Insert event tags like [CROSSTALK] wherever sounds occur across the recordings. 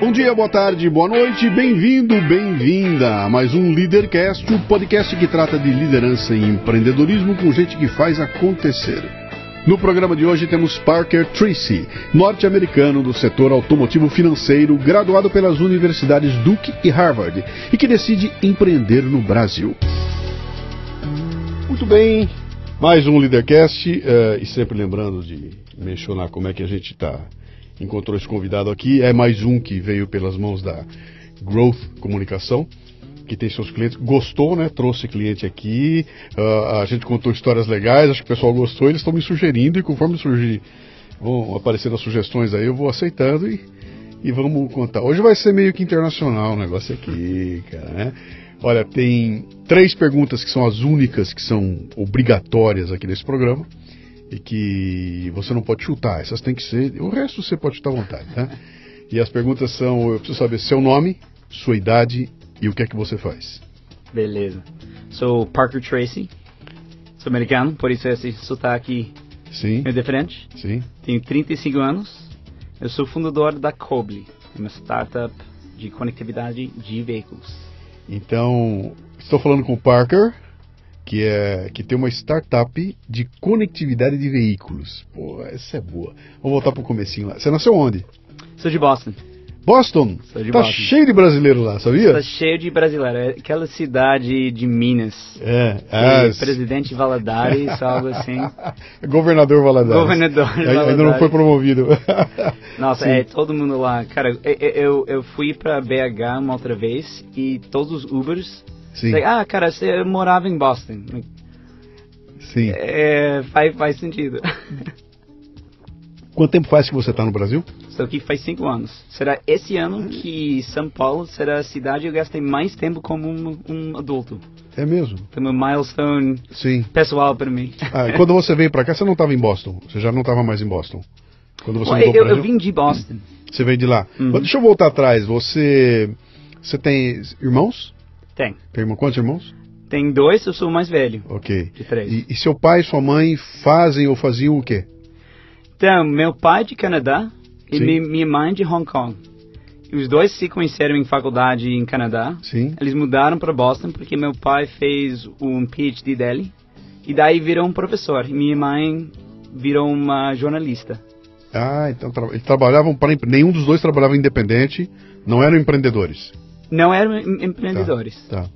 Bom dia, boa tarde, boa noite, bem-vindo, bem-vinda a mais um Leadercast, o podcast que trata de liderança e empreendedorismo com gente que faz acontecer. No programa de hoje temos Parker Tracy, norte-americano do setor automotivo financeiro, graduado pelas universidades Duke e Harvard e que decide empreender no Brasil. Muito bem, mais um Leadercast uh, e sempre lembrando de mencionar como é que a gente está encontrou esse convidado aqui. É mais um que veio pelas mãos da Growth Comunicação, que tem seus clientes. Gostou, né? Trouxe cliente aqui. Uh, a gente contou histórias legais, acho que o pessoal gostou. Eles estão me sugerindo e conforme surgir, vão aparecendo as sugestões aí, eu vou aceitando e, e vamos contar. Hoje vai ser meio que internacional o negócio aqui, cara, né? Olha, tem três perguntas que são as únicas que são obrigatórias aqui nesse programa e que você não pode chutar. Essas tem que ser. O resto você pode chutar à vontade, tá? E as perguntas são: eu preciso saber seu nome, sua idade e o que é que você faz. Beleza. Sou Parker Tracy. Sou americano, por isso esse sotaque Sim. é diferente. Sim. Tenho 35 anos. Eu sou fundador da Coble, uma startup de conectividade de veículos. Então, estou falando com o Parker que é que tem uma startup de conectividade de veículos. Pô, essa é boa. Vamos voltar pro comecinho lá. Você nasceu onde? Sou de Boston. Boston? Sou de tá Boston. cheio de brasileiro lá, sabia? Tá cheio de brasileiro. É aquela cidade de Minas. É, as- Presidente Valadares, [LAUGHS] algo assim. Governador Valadares. Governador Ainda não Valadares. foi promovido. [LAUGHS] Nossa, Sim. é todo mundo lá. Cara, eu, eu, eu fui pra BH uma outra vez e todos os Ubers. Sim, Like, ah, cara, você morava em Boston. Like, sim. É, faz, faz sentido. [LAUGHS] Quanto tempo faz que você está no Brasil? Estou aqui faz cinco anos. Será esse ano que São Paulo será a cidade que eu gastei mais tempo como um, um adulto. É mesmo? Foi uma milestone Sim. pessoal para mim. [LAUGHS] Ah, quando você veio para cá, você não estava em Boston. Você já não estava mais em Boston. Quando você Ué, eu, eu vim de Boston. Você veio de lá. Uhum. Mas Deixa eu voltar atrás. Você, você tem irmãos? Tem. Tem irmão? Quantos irmãos? Tem dois, eu sou o mais velho. Ok. De três. E, e seu pai e sua mãe fazem ou faziam o quê? Então, meu pai de Canadá e Sim. mi- minha mãe de Hong Kong. Os dois se conheceram em faculdade em Canadá. Sim. Eles mudaram para Boston porque meu pai fez um PhD dele. E daí virou um professor. E minha mãe virou uma jornalista. Ah, então tra eles trabalhavam para nenhum dos dois trabalhava independente, não eram empreendedores. Não eram em- empreendedores. Tá.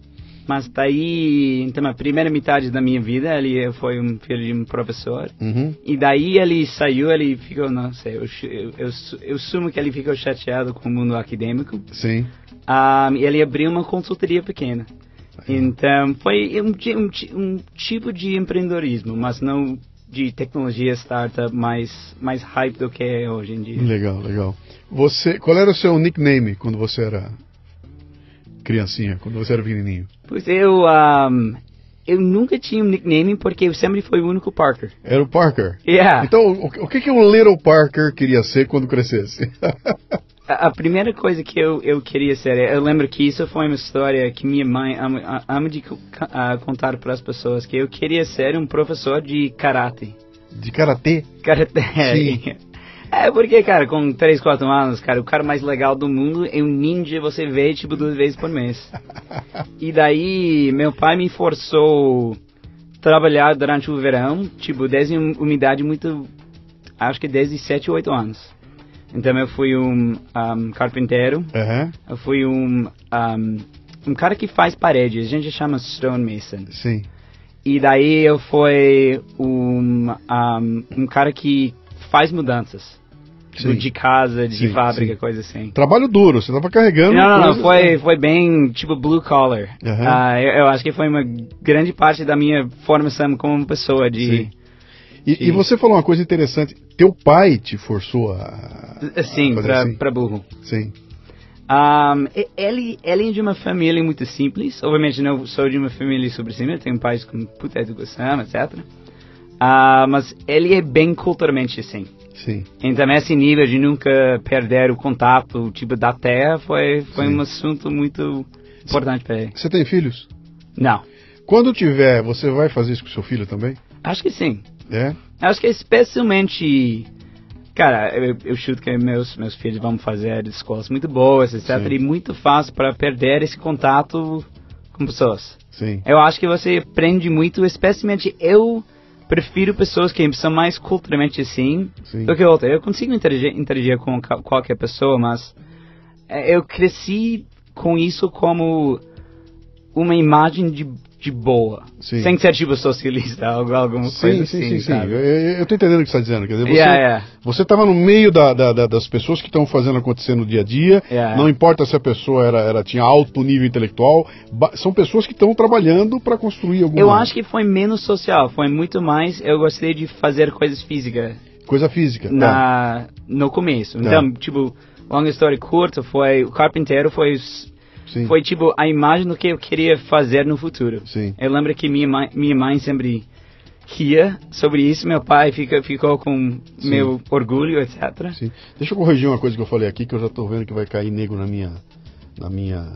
Mas daí, então, a primeira metade da minha vida, ele foi um filho de um professor. Uhum. E daí ele saiu, ele ficou, não sei, eu, eu, eu, su- eu sumo que ele ficou chateado com o mundo acadêmico. Sim. Ah, e ele abriu uma consultoria pequena. Então, foi um, um, um tipo de empreendedorismo, mas não de tecnologia startup mais, mais hype do que é hoje em dia. Legal, legal. Você, qual era o seu nickname quando você era criancinha, quando você era pequenininho? Pois eu, ahm, eu nunca tinha um nickname porque eu sempre fui o único Parker. Era o Parker. Yeah. Então, o, o que que o Little Parker queria ser quando crescesse? [LAUGHS] A, a primeira coisa que eu, eu queria ser, eu lembro que isso foi uma história que minha mãe ama, ama de ah, contar para as pessoas, que eu queria ser um professor de karate. De karatê? Karate. [LAUGHS] Sim. É porque, cara, com 3, 4 anos, cara, o cara mais legal do mundo é um ninja, você vê, tipo, duas vezes por mês. E daí, meu pai me forçou a trabalhar durante o verão, tipo, desde um- uma idade muito, acho que desde 7, 8 anos. Então eu fui um, um carpinteiro, Aham, eu fui um, um, um cara que faz paredes, a gente chama stonemason. sim. E daí eu fui um, um, um cara que faz mudanças. Sim. de casa, de Sim, fábrica, sim. coisa assim. Trabalho duro, você estava carregando. Não, não, não, foi, foi bem, tipo, blue collar. Aham. Ah, eu, eu acho que foi uma grande parte da minha formação como pessoa de... Sim. E, Sim. e você falou uma coisa interessante. Teu pai te forçou a. Sim, a fazer pra, assim? pra burro. Sim. Um, ele, ele é de uma família muito simples. Obviamente não sou de uma família sobre cima, tenho pais com puta educação, etc. Ah, mas ele é bem culturalmente assim. Sim. Então esse nível de nunca perder o contato, tipo, da terra, foi, foi Sim. um assunto muito importante para ele. Você tem filhos? Não, Quando tiver, você vai fazer isso com seu filho também? acho que sim. É? Acho que especialmente Cara, eu, eu chuto que meus, meus filhos vão fazer escolas muito boas, etc. Sim. E muito fácil para perder esse contato com pessoas. Sim. Eu acho que você aprende muito, especialmente eu prefiro pessoas que são mais culturalmente assim Sim. do que outra. Eu consigo interagir, interagir com qualquer pessoa, mas é, eu cresci com isso como uma imagem de, de boa. Sim. Sem ser tipo socialista, algo, alguma Sim, coisa sim, assim, sim, sim. sabe? Eu, eu eu tô entendendo o que você está dizendo. Quer dizer, você, Yeah, yeah. você estava no meio da, da- da- das pessoas que estão fazendo acontecer no dia a dia. Yeah. Não importa se a pessoa era, era- tinha alto nível intelectual. são pessoas que estão trabalhando para construir alguma Eu acho que foi menos social, foi muito mais eu gostei de fazer coisas físicas coisa física. tá. na no começo. Então, tipo, longa história curta, foi o carpinteiro foi Sim. foi tipo a imagem do que eu queria fazer no futuro. Sim. Eu lembro que minha mãe, minha mãe sempre ria sobre isso, meu pai fica, ficou com Sim. meu orgulho, etc. Sim. Deixa eu corrigir uma coisa que eu falei aqui, que eu já estou vendo que vai cair nego na minha, na minha,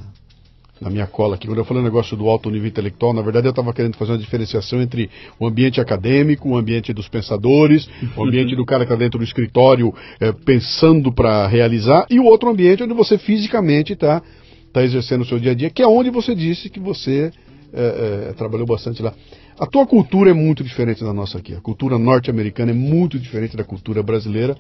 na minha cola aqui. Quando eu falei o negócio do alto nível intelectual, na verdade eu estava querendo fazer uma diferenciação entre o ambiente acadêmico, o ambiente dos pensadores, o ambiente do cara que está dentro do escritório eh, pensando para realizar, e o outro ambiente onde você fisicamente está tá exercendo o seu dia a dia, que é onde você disse que você eh, eh, trabalhou bastante lá. A tua cultura é muito diferente da nossa aqui. A cultura norte-americana é muito diferente da cultura brasileira.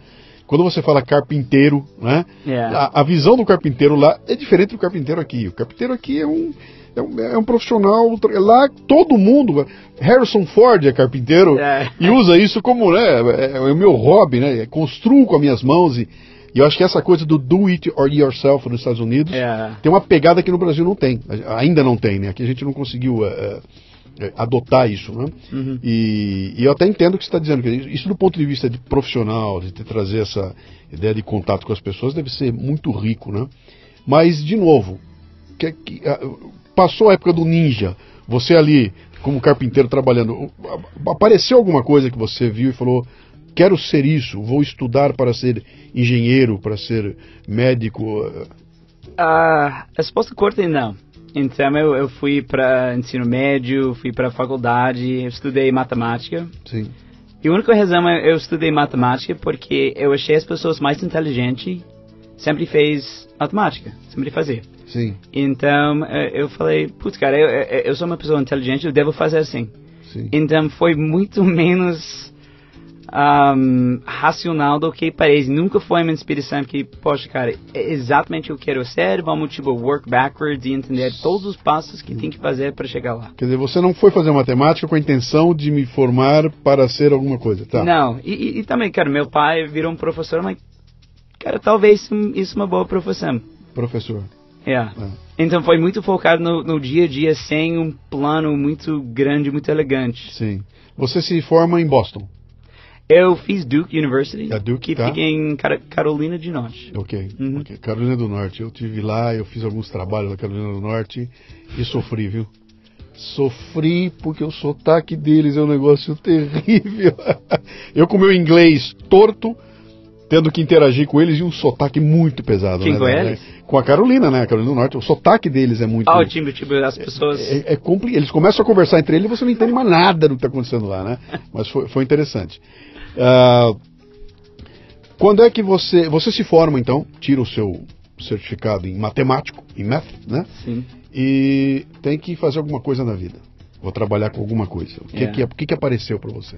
Quando você fala carpinteiro, né? Yeah. A, a visão do carpinteiro lá é diferente do carpinteiro aqui. O carpinteiro aqui é um, é um, é um profissional. Lá todo mundo. Harrison Ford é carpinteiro É. e usa isso como né, é, é o meu hobby, né? Construo com as minhas mãos e, e eu acho que essa coisa do do it or yourself nos Estados Unidos Yeah. tem uma pegada que no Brasil não tem. Ainda não tem, né? Aqui a gente não conseguiu eh, adotar isso, né? Uhum. E, e eu até entendo o que você está dizendo. que Isso do ponto de vista de profissional, de trazer essa ideia de contato com as pessoas, deve ser muito rico, né? Mas, de novo, que- que- ah, passou a época do ninja. Você ali, como carpinteiro, trabalhando. Apareceu alguma coisa que você viu e falou... Quero ser isso, vou estudar para ser engenheiro, para ser médico. eh, a resposta curta é não. Então eu, eu fui para ensino médio, fui para faculdade, estudei matemática. Sim. E a única razão é eu estudei matemática porque eu achei as pessoas mais inteligentes sempre fez matemática, sempre fazia. Sim, Então eh, eu falei, putz, cara, eu, eu eu sou uma pessoa inteligente, eu devo fazer assim. sim. Então foi muito [LAUGHS] menos ahm, racional do que parece. Nunca foi uma inspiração que, poxa, cara, é exatamente o que eu quero ser, vamos, tipo, work backwards e entender todos os passos que tem que fazer para chegar lá. Quer dizer, você não foi fazer matemática com a intenção de me formar para ser alguma coisa, tá? Não, e, e- e também, cara, meu pai virou um professor, mas, cara, talvez isso- isso é uma boa profissão. Professor. Yeah. É. Então foi muito focado no, no dia a dia, sem um plano muito grande, muito elegante. Sim. Você se forma em Boston. Eu fiz Duke University, A Duke, que tá. fica em Carolina de Norte. Ok. Uhum. ok. Carolina do Norte. Eu tive lá, eu fiz alguns trabalhos na Carolina do Norte e sofri, viu? Sofri porque o sotaque deles é um negócio [LAUGHS] terrível. Eu com meu inglês torto, tendo que interagir com eles e um sotaque muito pesado. Quem né, com eles? Com a Carolina, né? A Carolina do Norte. O sotaque deles é muito. Ah, o time, tipo, as pessoas... É, é compli- Eles começam a conversar entre eles e você não entende mais nada do que está acontecendo lá, né? [LAUGHS] Mas foi, foi interessante. Ah, quando é que você. Você se forma, então, tira o seu certificado em matemático, em math, né? Sim. E tem que fazer alguma coisa na vida. Vou trabalhar com alguma coisa. O que, Yeah. que, o que, que apareceu para você?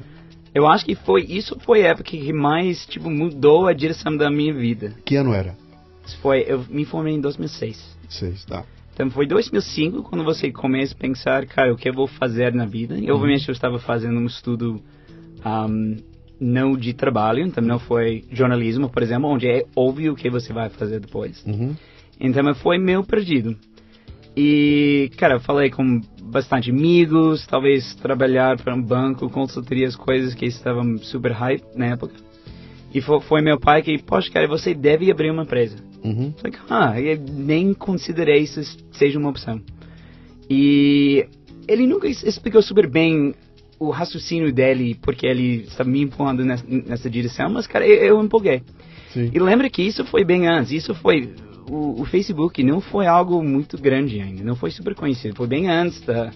Eu acho que foi isso foi a época que mais tipo mudou a direção da minha vida. Que ano era? Isso foi eu me formei em 2006. Seis, tá. Então foi 2005 quando você começa a pensar, cara, o que eu vou fazer na vida? E obviamente eu estava fazendo um estudo ahm, não de trabalho, então não foi jornalismo, por exemplo, onde é óbvio o que você vai fazer depois. Uhum. Então foi meio perdido. E, cara, eu falei com bastante amigos, talvez trabalhar para um banco, consultorias, coisas que estavam super hype na época. E foi, foi meu pai que, poxa, cara, você deve abrir uma empresa. Uhum. Falei, ah, eu nem considerei isso seja uma opção. E ele nunca explicou super bem o raciocínio dele, porque ele estava me empurrando nessa, nessa direção, mas, cara, eu, eu empolguei. Sim. E lembra que isso foi bem antes, isso foi. O, o Facebook não foi algo muito grande ainda, não foi super conhecido, foi bem antes da,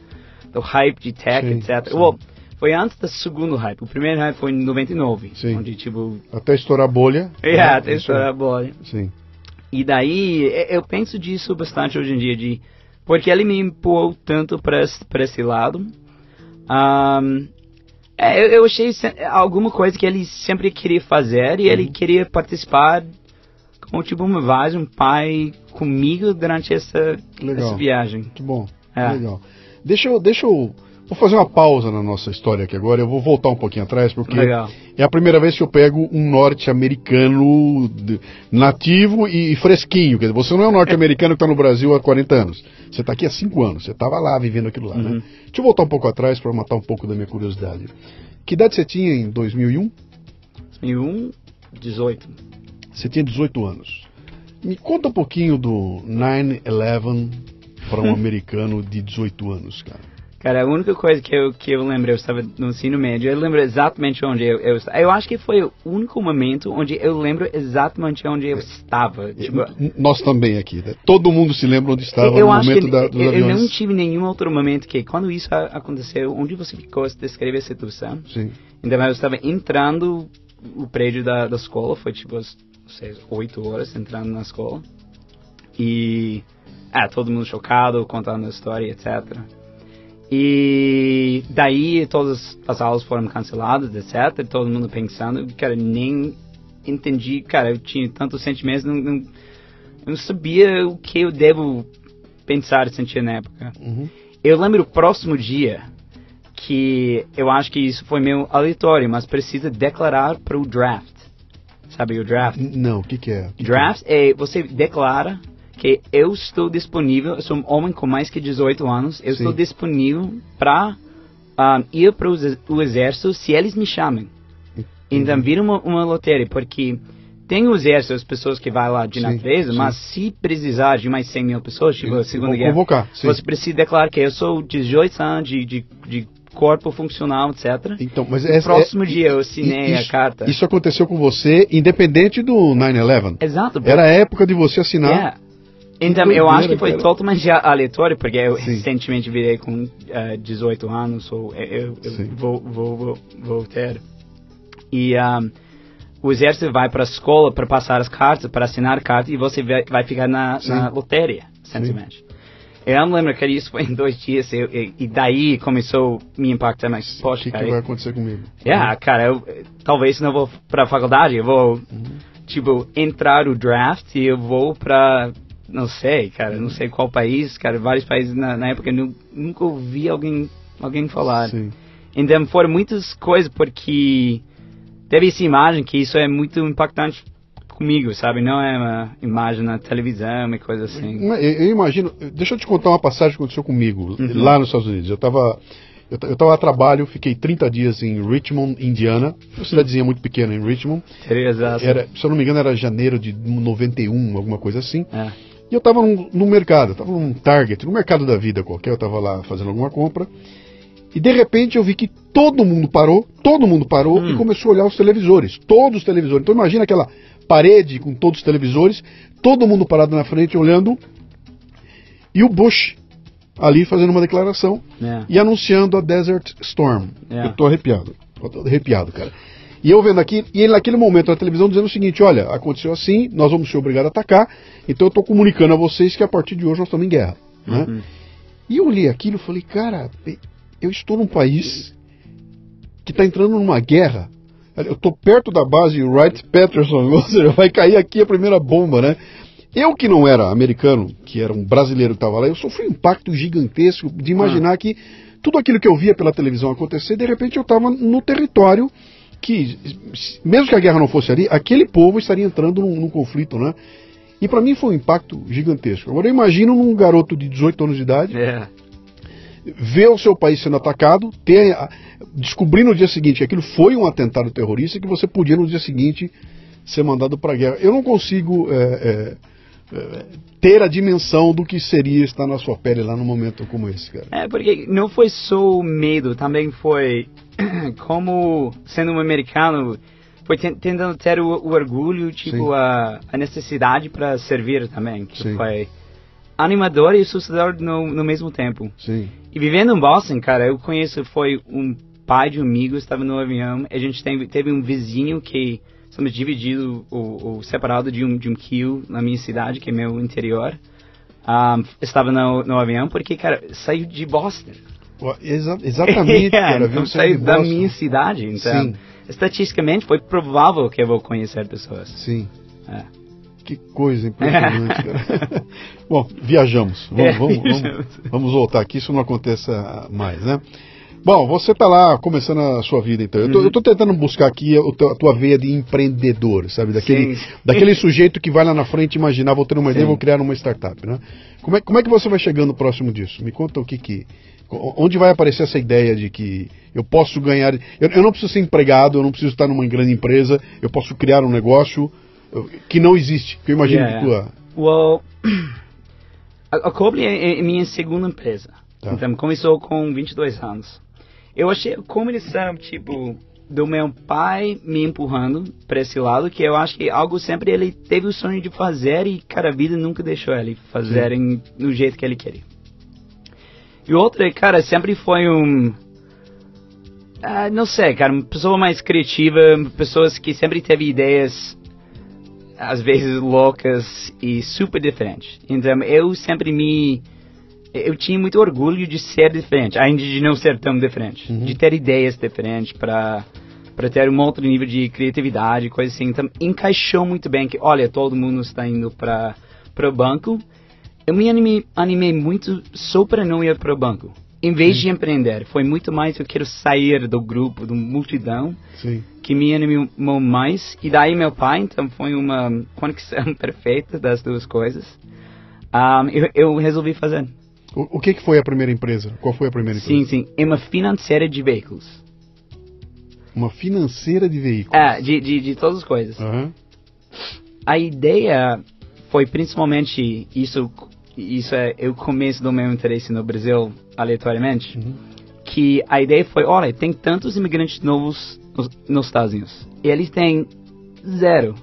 do hype de tech, Sim, etc. sim. Well, foi antes do segundo hype. O primeiro hype foi em 99, Sim. onde tipo, Até estourar a bolha. é, né? até estourar a bolha. Sim. E daí, eu penso disso bastante hoje em dia, de porque ele me empurrou tanto para esse lado. Ahn, é, eu, eu achei alguma coisa que ele sempre queria fazer e ele queria participar como tipo uma voz, um pai comigo durante essa, Legal. essa viagem. Bom. É. Legal. Deixa eu, deixa eu. Vou fazer uma pausa na nossa história aqui agora. Eu vou voltar um pouquinho atrás, porque Legal. é a primeira vez que eu pego um norte-americano nativo e, fresquinho. Quer dizer, você não é um norte-americano que está no Brasil há 40 anos. Você está aqui há 5 anos. Você estava lá vivendo aquilo lá, né? Uhum. Deixa eu voltar um pouco atrás para matar um pouco da minha curiosidade. Que idade você tinha em 2001? 2001, 18. Você tinha 18 anos. Me conta um pouquinho do 9-11 para um [LAUGHS] americano de 18 anos, cara. Cara, a única coisa que eu, que eu lembro, eu estava no ensino médio, eu lembro exatamente onde eu, eu estava. Eu acho que foi o único momento onde eu lembro exatamente onde eu estava. Tipo, Nós também aqui, né? Todo mundo se lembra onde estava eu no acho momento que da, dos eu, eu aviões. não tive nenhum outro momento que, quando isso aconteceu, onde você ficou, se descreve a situação. Sim. Então eu estava entrando o prédio da, da escola, foi tipo às seis, oito horas entrando na escola. E é, todo mundo chocado, contando a história, etc. E daí todas as aulas foram canceladas, etc. Todo mundo pensando, cara, nem entendi, cara, eu tinha tantos sentimentos, não, não, não sabia o que eu devo pensar e sentir na época. Uhum. Eu lembro o próximo dia que eu acho que isso foi meio aleatório, mas precisa declarar para o draft. Sabe o draft? Não, o que, que é? O que que Draft é você declara que eu estou disponível, eu sou um homem com mais que 18 anos, eu Sim. estou disponível para ir para o exército se eles me chamem. Então vira uma, uma loteria, porque tem o exército, as pessoas que vão lá de Sim, natureza, sim. mas se precisar de mais 100 mil pessoas, tipo a Segunda Guerra, convocar, você precisa declarar que eu sou 18 anos de, de, de corpo funcional, etc. Então, mas essa- próximo é- dia eu assinei isso, a carta. Isso aconteceu com você, independente do 9-11. Exato. Era a época de você assinar. Yeah. Então, Que eu acho que foi cara. totalmente aleatório, porque eu Sim. recentemente virei com eh, 18 anos, ou eu, eu Sim. vou, vou, vou, vou ter. E um, o exército vai para a escola para passar as cartas, para assinar a carta, e você vai, vai ficar na, Sim. na loteria, essencialmente. Eu me lembro que isso foi em dois dias, eu- eu- e daí começou a me impactar, mas, O poxa, que, que cara, vai acontecer comigo? Yeah, cara, eu, talvez não vou pra faculdade, eu vou, tipo, entrar o draft e eu vou pra, não sei, cara, não sei qual país, cara, vários países na, na época eu nu- nunca ouvi alguém, alguém falar. Sim. Então foram muitas coisas porque teve essa imagem que isso é muito impactante comigo, sabe? Não é uma imagem na televisão e coisa assim. Eu, eu imagino. Deixa eu te contar uma passagem que aconteceu comigo Uhum. lá nos Estados Unidos. Eu estava eu, eu tava a trabalho, fiquei 30 dias em Richmond, Indiana, uma cidadezinha muito pequena em Richmond. Seria exato. Era, se eu não me engano, era janeiro de 91, alguma coisa assim. É. E eu estava num, num mercado, estava num Target, no mercado da vida qualquer, eu estava lá fazendo alguma compra. E de repente eu vi que todo mundo parou, todo mundo parou Hum. e começou a olhar os televisores, todos os televisores. Então imagina aquela parede com todos os televisores, todo mundo parado na frente olhando, e o Bush ali fazendo uma declaração É. e anunciando a Desert Storm. É. Eu tô arrepiado, eu tô arrepiado, cara. E eu vendo aqui, e ele naquele momento na televisão dizendo o seguinte: olha, aconteceu assim, nós vamos ser obrigados a atacar, então eu tô comunicando a vocês que a partir de hoje nós estamos em guerra. Né? Uhum. E eu olhei aquilo e falei, cara, eu estou num país que está entrando numa guerra. Eu estou perto da base Wright Patterson, [LAUGHS] ou seja, vai cair aqui a primeira bomba, né? Eu que não era americano, que era um brasileiro que estava lá, eu sofri um impacto gigantesco de imaginar que tudo aquilo que eu via pela televisão acontecer, de repente eu estava no território que, mesmo que a guerra não fosse ali, aquele povo estaria entrando num, num conflito, né? E para mim foi um impacto gigantesco. Agora eu imagino num garoto de 18 anos de idade, É. ver o seu país sendo atacado, ter, descobrir no dia seguinte que aquilo foi um atentado terrorista e que você podia no dia seguinte ser mandado para a guerra. Eu não consigo é, é, é, ter a dimensão do que seria estar na sua pele lá num momento como esse, cara. É, porque não foi só o medo, também foi [CLEARS THROAT] como, sendo um americano, foi ten- tentando ter o, o orgulho, tipo, Sim. a, a necessidade para servir também, que Sim. foi animador e assustador no, no mesmo tempo. Sim. E vivendo em Boston, cara, eu conheço, foi um pai de um amigo estava no avião. A gente teve, teve um vizinho que estamos dividido ou, separado de um de um quilo na minha cidade, que é meu interior. Um, estava no, no avião porque, cara, saiu de Boston. Exa exatamente, [LAUGHS] cara. Viu saiu da minha cidade, então. Sim. Estatisticamente foi provável que eu vou conhecer pessoas. Sim. É. Que coisa impressionante, cara. [LAUGHS] Bom, viajamos. Vamos, é, vamos, vamos, vamos, voltar aqui, isso não aconteça mais, né? Bom, você está lá começando a sua vida, então. Eu estou uhum. tentando buscar aqui a, a, tua veia de empreendedor, sabe? Daquele, daquele sujeito que vai lá na frente imaginar, vou ter uma Sim. ideia, vou criar uma startup, né? Como é, como é que você vai chegando próximo disso? Me conta o que que... Onde vai aparecer essa ideia de que eu posso ganhar... Eu, eu não preciso ser empregado, eu não preciso estar numa grande empresa, eu posso criar um negócio que não existe, que eu imagino yeah. que tua... Well, [CLEARS THROAT] a, a Coble é, é minha segunda empresa. Tá. Então, começou com 22 anos. Eu achei a combinação, tipo, do meu pai me empurrando para esse lado, que eu acho que algo sempre ele teve o sonho de fazer e, cara, a vida nunca deixou ele fazer em, no jeito que ele queria. E outra, cara, sempre foi um... Uh, não sei, cara, uma pessoa mais criativa, pessoas que sempre teve ideias às vezes loucas e super diferentes. Então eu sempre me eu tinha muito orgulho de ser diferente, ainda de não ser tão diferente, uhum. de ter ideias diferentes para para ter um outro nível de criatividade, coisa assim. Então encaixou muito bem que, olha, todo mundo está indo para para o banco. Eu me animei, animei muito só para não ir para o banco. Em vez Sim. de empreender, foi muito mais eu quero sair do grupo, do multidão, Sim. que me animou mais. E daí meu pai, então foi uma conexão [LAUGHS] perfeita das duas coisas. Um, eu, eu resolvi fazer. O, o que, que foi a primeira empresa? Qual foi a primeira empresa? Sim, sim. É uma financeira de veículos. Uma financeira de veículos? É, de, de, de todas as coisas. Uhum. A ideia foi principalmente isso isso é, é o começo do meu interesse no Brasil, aleatoriamente, uhum. que a ideia foi, olha, tem tantos imigrantes novos nos, nos Estados Unidos. E eles têm zero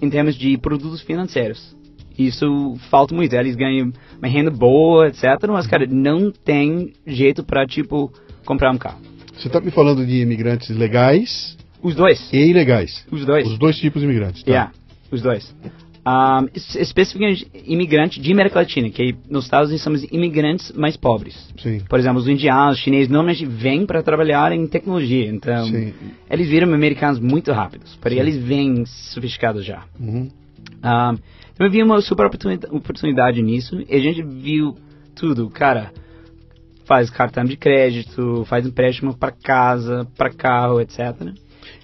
em termos de produtos financeiros. Isso falta muito. Eles ganham uma renda boa, etc. Mas, cara, não tem jeito para, tipo, comprar um carro. Você está me falando de imigrantes legais? Os dois. E ilegais? Os dois. Os dois tipos de imigrantes. Tá. Yeah, os dois. Um, especificamente imigrantes de América Latina, que nos Estados Unidos somos imigrantes mais pobres. Sim. Por exemplo, os indianos, os chineses, normalmente vêm para trabalhar em tecnologia, então Sim. eles viram americanos muito rápidos, porque Sim. eles vêm sofisticados já. Uhum. Um, então eu vi uma super oportunidade nisso, e a gente viu tudo, cara, faz cartão de crédito, faz empréstimo para casa, para carro, etc.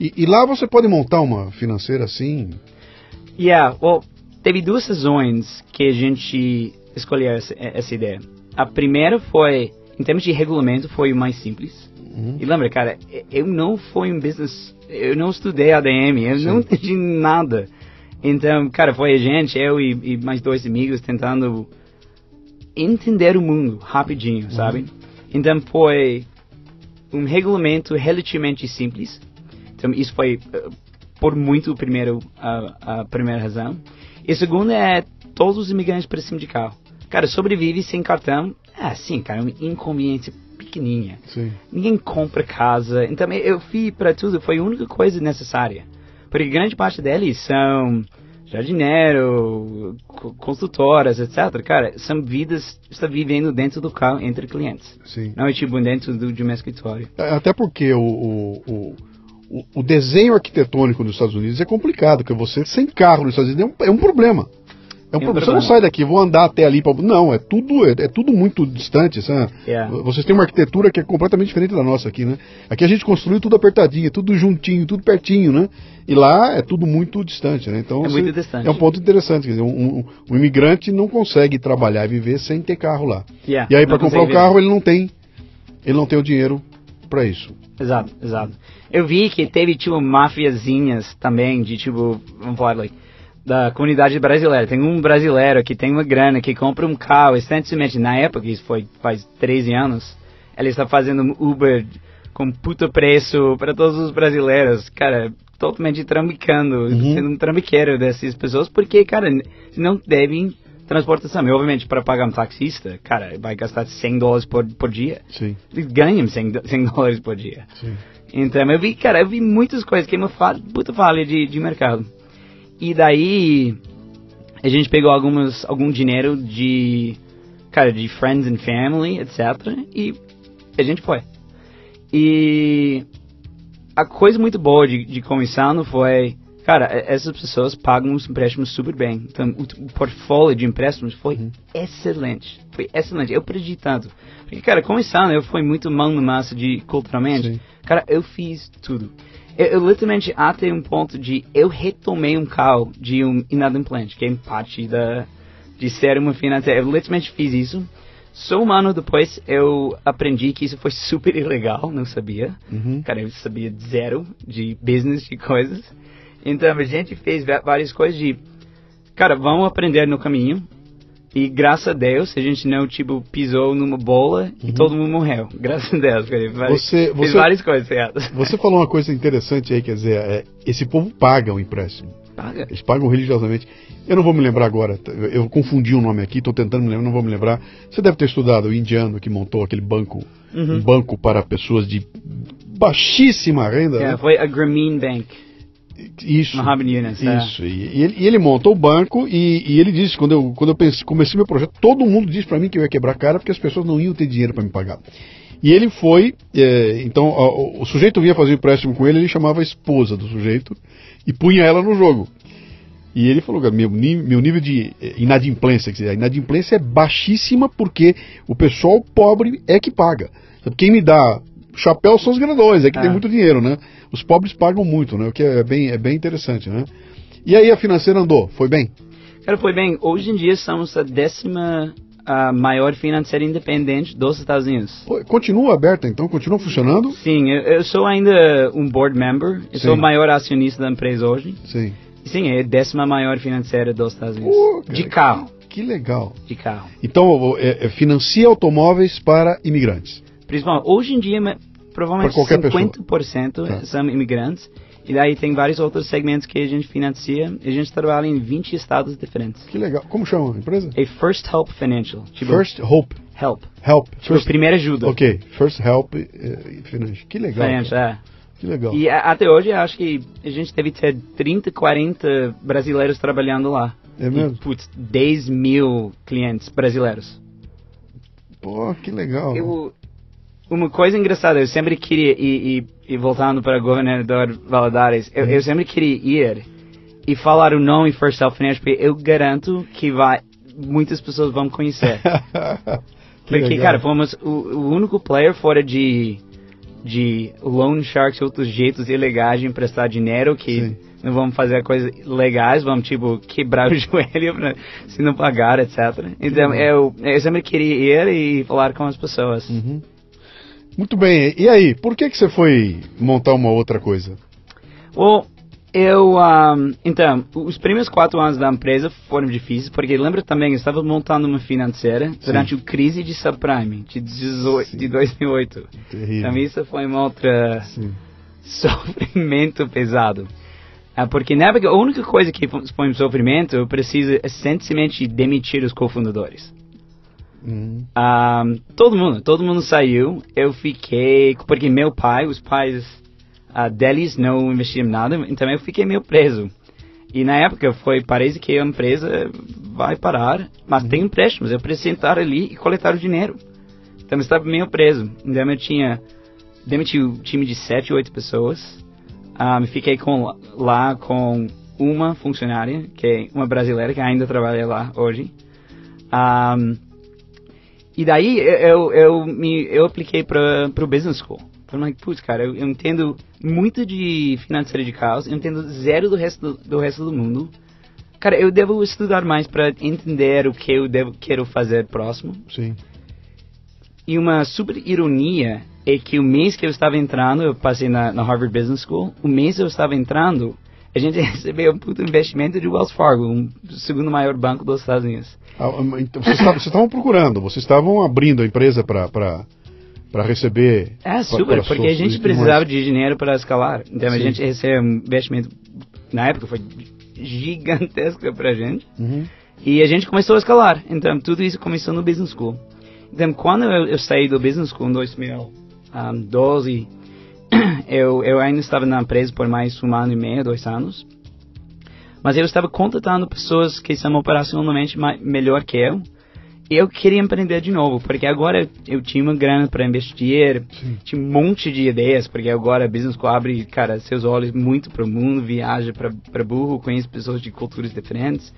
E, e lá você pode montar uma financeira assim? Yeah, well, teve duas razões que a gente escolheu essa, essa ideia. A primeira foi, em termos de regulamento, foi o mais simples. Uhum. E lembra, cara, eu não fui um business, eu não estudei ADM, eu Sim. não entendi nada. Então, cara, foi a gente, eu e, e, mais dois amigos tentando entender o mundo rapidinho, uhum. sabe? Então foi um regulamento relativamente simples. Então isso foi por muito primeiro a, a primeira razão. E a segunda é todos os imigrantes para cima de carro. Cara, sobrevive sem cartão. É, sim, cara, é uma inconveniência pequenininha. Sim. Ninguém compra casa. Então eu fui para tudo, foi a única coisa necessária. Porque grande parte deles são jardineiro, construtoras, etc. Cara, são vidas, está vivendo dentro do carro entre clientes. Sim. Não é tipo dentro do, de um escritório. É, até porque o, o, o, o, desenho arquitetônico nos Estados Unidos é complicado, porque você sem carro nos Estados Unidos é um, é um problema. É um problema. Você não sai daqui, vou andar até ali. Pra... Não, é tudo, é, é tudo muito distante. Sabe? Yeah. Vocês têm uma arquitetura que é completamente diferente da nossa aqui, né? Aqui a gente construiu tudo apertadinho, tudo juntinho, tudo pertinho, né? E lá é tudo muito distante, né? Então, é muito distante. É um ponto interessante. Quer dizer, um, um, um imigrante não consegue trabalhar e viver sem ter carro lá. Yeah, e aí, para comprar o carro, ele não tem. Ele não tem o dinheiro para isso. Exato, exato. Eu vi que teve, tipo, mafiazinhas também, de tipo, vamos falar, like, da comunidade brasileira. Tem um brasileiro que tem uma grana, que compra um carro, recentemente, na época, isso foi faz 13 anos, ele está fazendo Uber com puto preço para todos os brasileiros. Cara, totalmente tramicando, uhum. sendo um trambiqueiro dessas pessoas, porque, cara, não devem transportação. E, obviamente, para pagar um taxista, cara, vai gastar 100 dólares por, por dia. Sim. Eles ganham 100, do- 100 dólares por dia. Sim. Então, eu vi, cara, eu vi muitas coisas que é uma puta falha de, de mercado. E daí, a gente pegou algumas, algum dinheiro de, cara, de friends and family, etc. E a gente foi. E a coisa muito boa de, de começando foi, cara, essas pessoas pagam os empréstimos super bem. Então, o, o portfólio de empréstimos foi excelente. Foi excelente. Eu perdi tanto. Porque, cara, começando, eu fui muito mão na massa de culturalmente. Sim. Cara, eu fiz tudo. Eu, eu literalmente até um ponto de eu retomei um carro de um inadimplente, que é parte da de ser uma financeira. Eu literalmente fiz isso. Só um ano depois eu aprendi que isso foi super [LAUGHS] ilegal, não sabia. Uhum. Cara, eu sabia zero de business, de coisas. Então a gente fez várias coisas de, cara, vamos aprender no caminho. E graças a Deus, a gente não, tipo, pisou numa bola e todo mundo morreu. [LAUGHS] Graças a Deus, cara. Você- Fiz você- várias coisas erradas. [LAUGHS] Você falou uma coisa interessante aí, quer dizer, é, esse povo paga o empréstimo. Paga. Eles pagam religiosamente. Eu não vou me lembrar agora, eu confundi o nome aqui, estou tentando me lembrar, não vou me lembrar. Você deve ter estudado o indiano que montou aquele banco, Uhum. um banco para pessoas de baixíssima renda. É, né? foi a Grameen Bank. Isso. Mohammed Yunus, é. Isso. E, e ele, e ele montou o banco e, e ele disse, quando eu, quando eu pensei, comecei meu projeto, todo mundo disse para mim que eu ia quebrar a cara porque as pessoas não iam ter dinheiro para me pagar. E ele foi, é, então ó, o, sujeito vinha fazer o empréstimo com ele, ele chamava a esposa do sujeito e punha ela no jogo. E ele falou, meu, meu nível de eh, inadimplência, quer dizer, a inadimplência é baixíssima porque o pessoal pobre é que paga. Quem me dá chapéu são os grandões, é que tem Ah. muito dinheiro, né? Os pobres pagam muito, né? O que é bem, é bem interessante, né? E aí a financeira andou, foi bem? Cara, foi bem, hoje em dia somos a décima a maior financeira independente dos Estados Unidos. Continua aberta então, continua funcionando? Sim, eu, eu sou ainda um board member, eu sou o Sim. maior acionista da empresa hoje. Sim. Sim, é a décima maior financeira dos Estados Unidos. Pô, cara, de carro, Que legal. de carro. Então, é, é, financia automóveis para imigrantes. Principalmente, hoje em dia, provavelmente Pra qualquer pessoa. 50% Tá. são imigrantes. E daí tem vários outros segmentos que a gente financia. E a gente trabalha em 20 estados diferentes. Que legal. Como chama a empresa? É First Help Financial. Tipo, First Hope. Help. Help. Tipo, First, primeira ajuda. ok. First Help eh, Financial. Que legal. Financial, é. Que legal. E a- até hoje acho que a gente deve ter 30, 40 brasileiros trabalhando lá. É mesmo? E, putz, 10 mil clientes brasileiros. Pô, que legal. Eu, uma coisa engraçada, eu sempre queria, e, e, e voltando para o governador Valadares, eu, eu sempre queria ir e falar o nome First Self Financial, porque eu garanto que vai, muitas pessoas vão conhecer. [LAUGHS] Que Porque, legal. cara, fomos o, o único player fora de, de loan sharks e outros jeitos ilegais de emprestar dinheiro que Sim. não vamos fazer coisas legais, vamos, tipo, quebrar o [LAUGHS] joelho pra, se não pagar, etc. Então, eu, eu sempre queria ir e falar com as pessoas. Uhum. Muito bem. E aí, por que, que você foi montar uma outra coisa? Well, eu, um, então, os primeiros quatro anos da empresa foram difíceis, porque lembra também, eu estava montando uma financeira durante a crise de subprime, de, 18, de 2008. Terrível. Então isso foi uma outra Sim. sofrimento pesado. Ah, porque na época, a única coisa que fo- foi um sofrimento, eu preciso essencialmente demitir os cofundadores. Ah, todo mundo, todo mundo saiu. Eu fiquei, porque meu pai, os pais ah, deles não investiram nada, então eu fiquei meio preso. E na época foi, parece que a empresa vai parar, mas tem empréstimos, eu preciso sentar ali e coletar o dinheiro. Então eu estava meio preso. Então eu tinha, demiti o time de 7, 8 pessoas. Ah, fiquei com, lá com uma funcionária, que é uma brasileira que ainda trabalha lá hoje. Ah, e daí eu, eu, me, eu apliquei para o Business School. Falei, like, putz, cara, eu, eu entendo muito de financeira de caos, eu entendo zero do resto do, do resto do mundo. Cara, eu devo estudar mais para entender o que eu devo, quero fazer próximo. Sim. E uma super ironia é que o mês que eu estava entrando, eu passei na, na Harvard Business School, o mês que eu estava entrando, a gente [LAUGHS] recebeu um puto investimento de Wells Fargo, um segundo maior banco dos Estados Unidos. Ah, então, vocês estavam- vocês estavam procurando, vocês estavam abrindo a empresa para receber. É, pra- super, pra porque suas- a gente precisava de dinheiro para escalar. Então a Sim. gente recebeu um investimento, na época foi gigantesco pra gente. Uhum. E a gente começou a escalar. Então, tudo isso começou no Business School. Então, quando eu, eu saí do Business School em 2012, [CLEARS THROAT] eu, eu ainda estava na empresa por mais um ano e meio, dois anos. Mas eu estava contratando pessoas que são operacionalmente melhor que eu. E eu queria empreender de novo, porque agora eu tinha uma grana para investir, tinha um monte de ideias, porque agora a Business School abre, cara, seus olhos muito para o mundo, viaja para burro, conhece pessoas de culturas diferentes.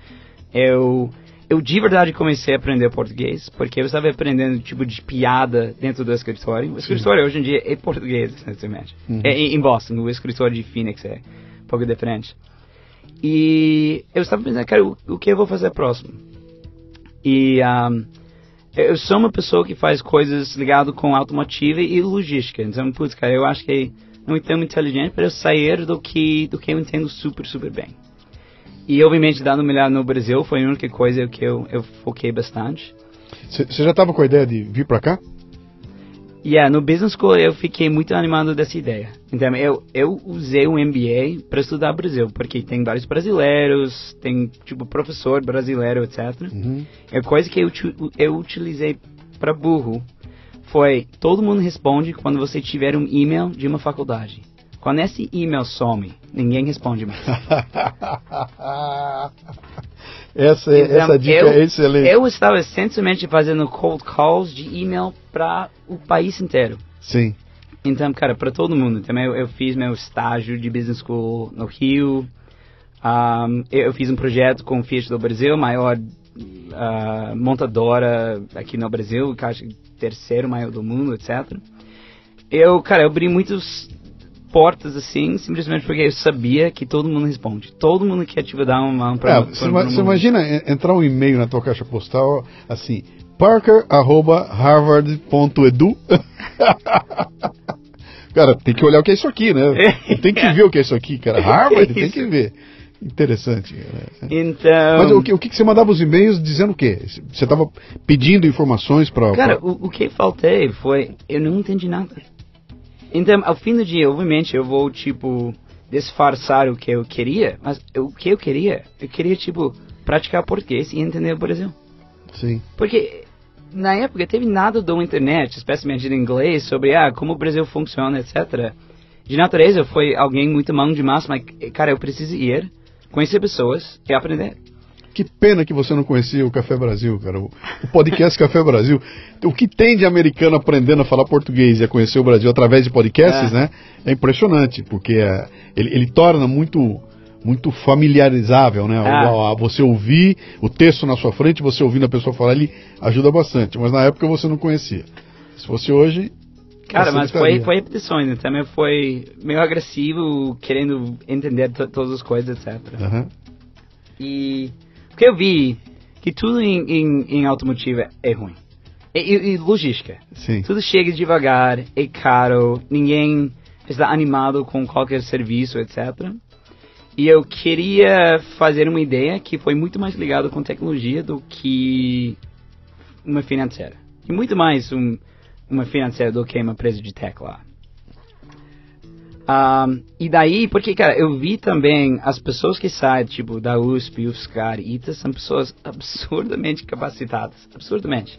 Eu eu de verdade comecei a aprender português, porque eu estava aprendendo tipo de piada dentro do escritório. O escritório Sim. hoje em dia é português, [LAUGHS] essencialmente. Uhum. É, em Boston, o escritório de Phoenix é um pouco diferente. E eu estava pensando, cara, o, que eu vou fazer próximo? E um, eu sou uma pessoa que faz coisas ligadas com automotiva e logística. Então, putz, cara, eu acho que não é tão inteligente para eu sair do que, do que eu entendo super, super bem. E, obviamente, dando uma olhada no Brasil foi a única coisa que eu, eu foquei bastante. Você já estava com a ideia de vir para cá? Yeah, no Business School eu fiquei muito animado dessa ideia. Então, eu, eu usei o MBA para estudar Brasil, porque tem vários brasileiros, tem, tipo, professor brasileiro, etc. Uhum. A coisa que eu, eu utilizei para burro foi, todo mundo responde quando você tiver um e-mail de uma faculdade. Quando esse e-mail some, ninguém responde mais. [LAUGHS] essa, então, essa dica eu, é excelente. Eu estava essencialmente fazendo cold calls de e-mail para o país inteiro. Sim. Então, cara, para todo mundo. Também eu, eu, fiz meu estágio de Business School no Rio. Um, eu fiz um projeto com o Fiat do Brasil, maior uh, montadora aqui no Brasil, acho terceiro maior do mundo, etc. Eu, cara, eu abri muitos portas assim, simplesmente porque eu sabia que todo mundo responde. Todo mundo quer te dar uma mão. É, você imagina entrar um e-mail na tua caixa postal assim, parker@harvard.edu. [LAUGHS] cara, tem que olhar o que é isso aqui, né? [LAUGHS] Tem que ver o que é isso aqui, cara. [LAUGHS] Harvard, tem que ver. Interessante. Então. Mas o que, o que você mandava os e-mails dizendo o quê? Você estava pedindo informações para. Cara, pra... O, o que faltei foi. Eu não entendi nada. Então, ao fim do dia, obviamente, eu vou, tipo, disfarçar o que eu queria, mas o que eu queria, eu queria, tipo, praticar português e entender o Brasil. Sim. Porque na época teve nada do internet, especialmente em inglês, sobre ah, como o Brasil funciona, etc. De natureza, foi alguém muito mão de massa, mas, cara, eu preciso ir, conhecer pessoas e aprender. Que pena que você não conhecia o Café Brasil, cara. O, podcast Café Brasil. O que tem de americano aprendendo a falar português e a conhecer o Brasil através de podcasts, é. né? É impressionante, porque é, ele, ele torna muito muito familiarizável, né? É. Você ouvir o texto na sua frente, você ouvindo a pessoa falar, ele ajuda bastante. Mas na época você não conhecia. Se fosse hoje. Cara, mas foi, foi repetições, né? também foi meio agressivo, querendo entender todas as coisas, etc. Uhum. E porque eu vi que tudo em, em, em automotiva é ruim. E, e, e, logística. Sim. Tudo chega devagar, é caro, ninguém está animado com qualquer serviço, etc. E eu queria fazer uma ideia que foi muito mais ligada com tecnologia do que uma financeira. E muito mais um, uma financeira do que uma empresa de tech lá. Um, e daí, porque, cara, eu vi também as pessoas que saem, tipo, da USP, UFSCar, ITA, são pessoas [LAUGHS] absurdamente capacitadas. Absurdamente.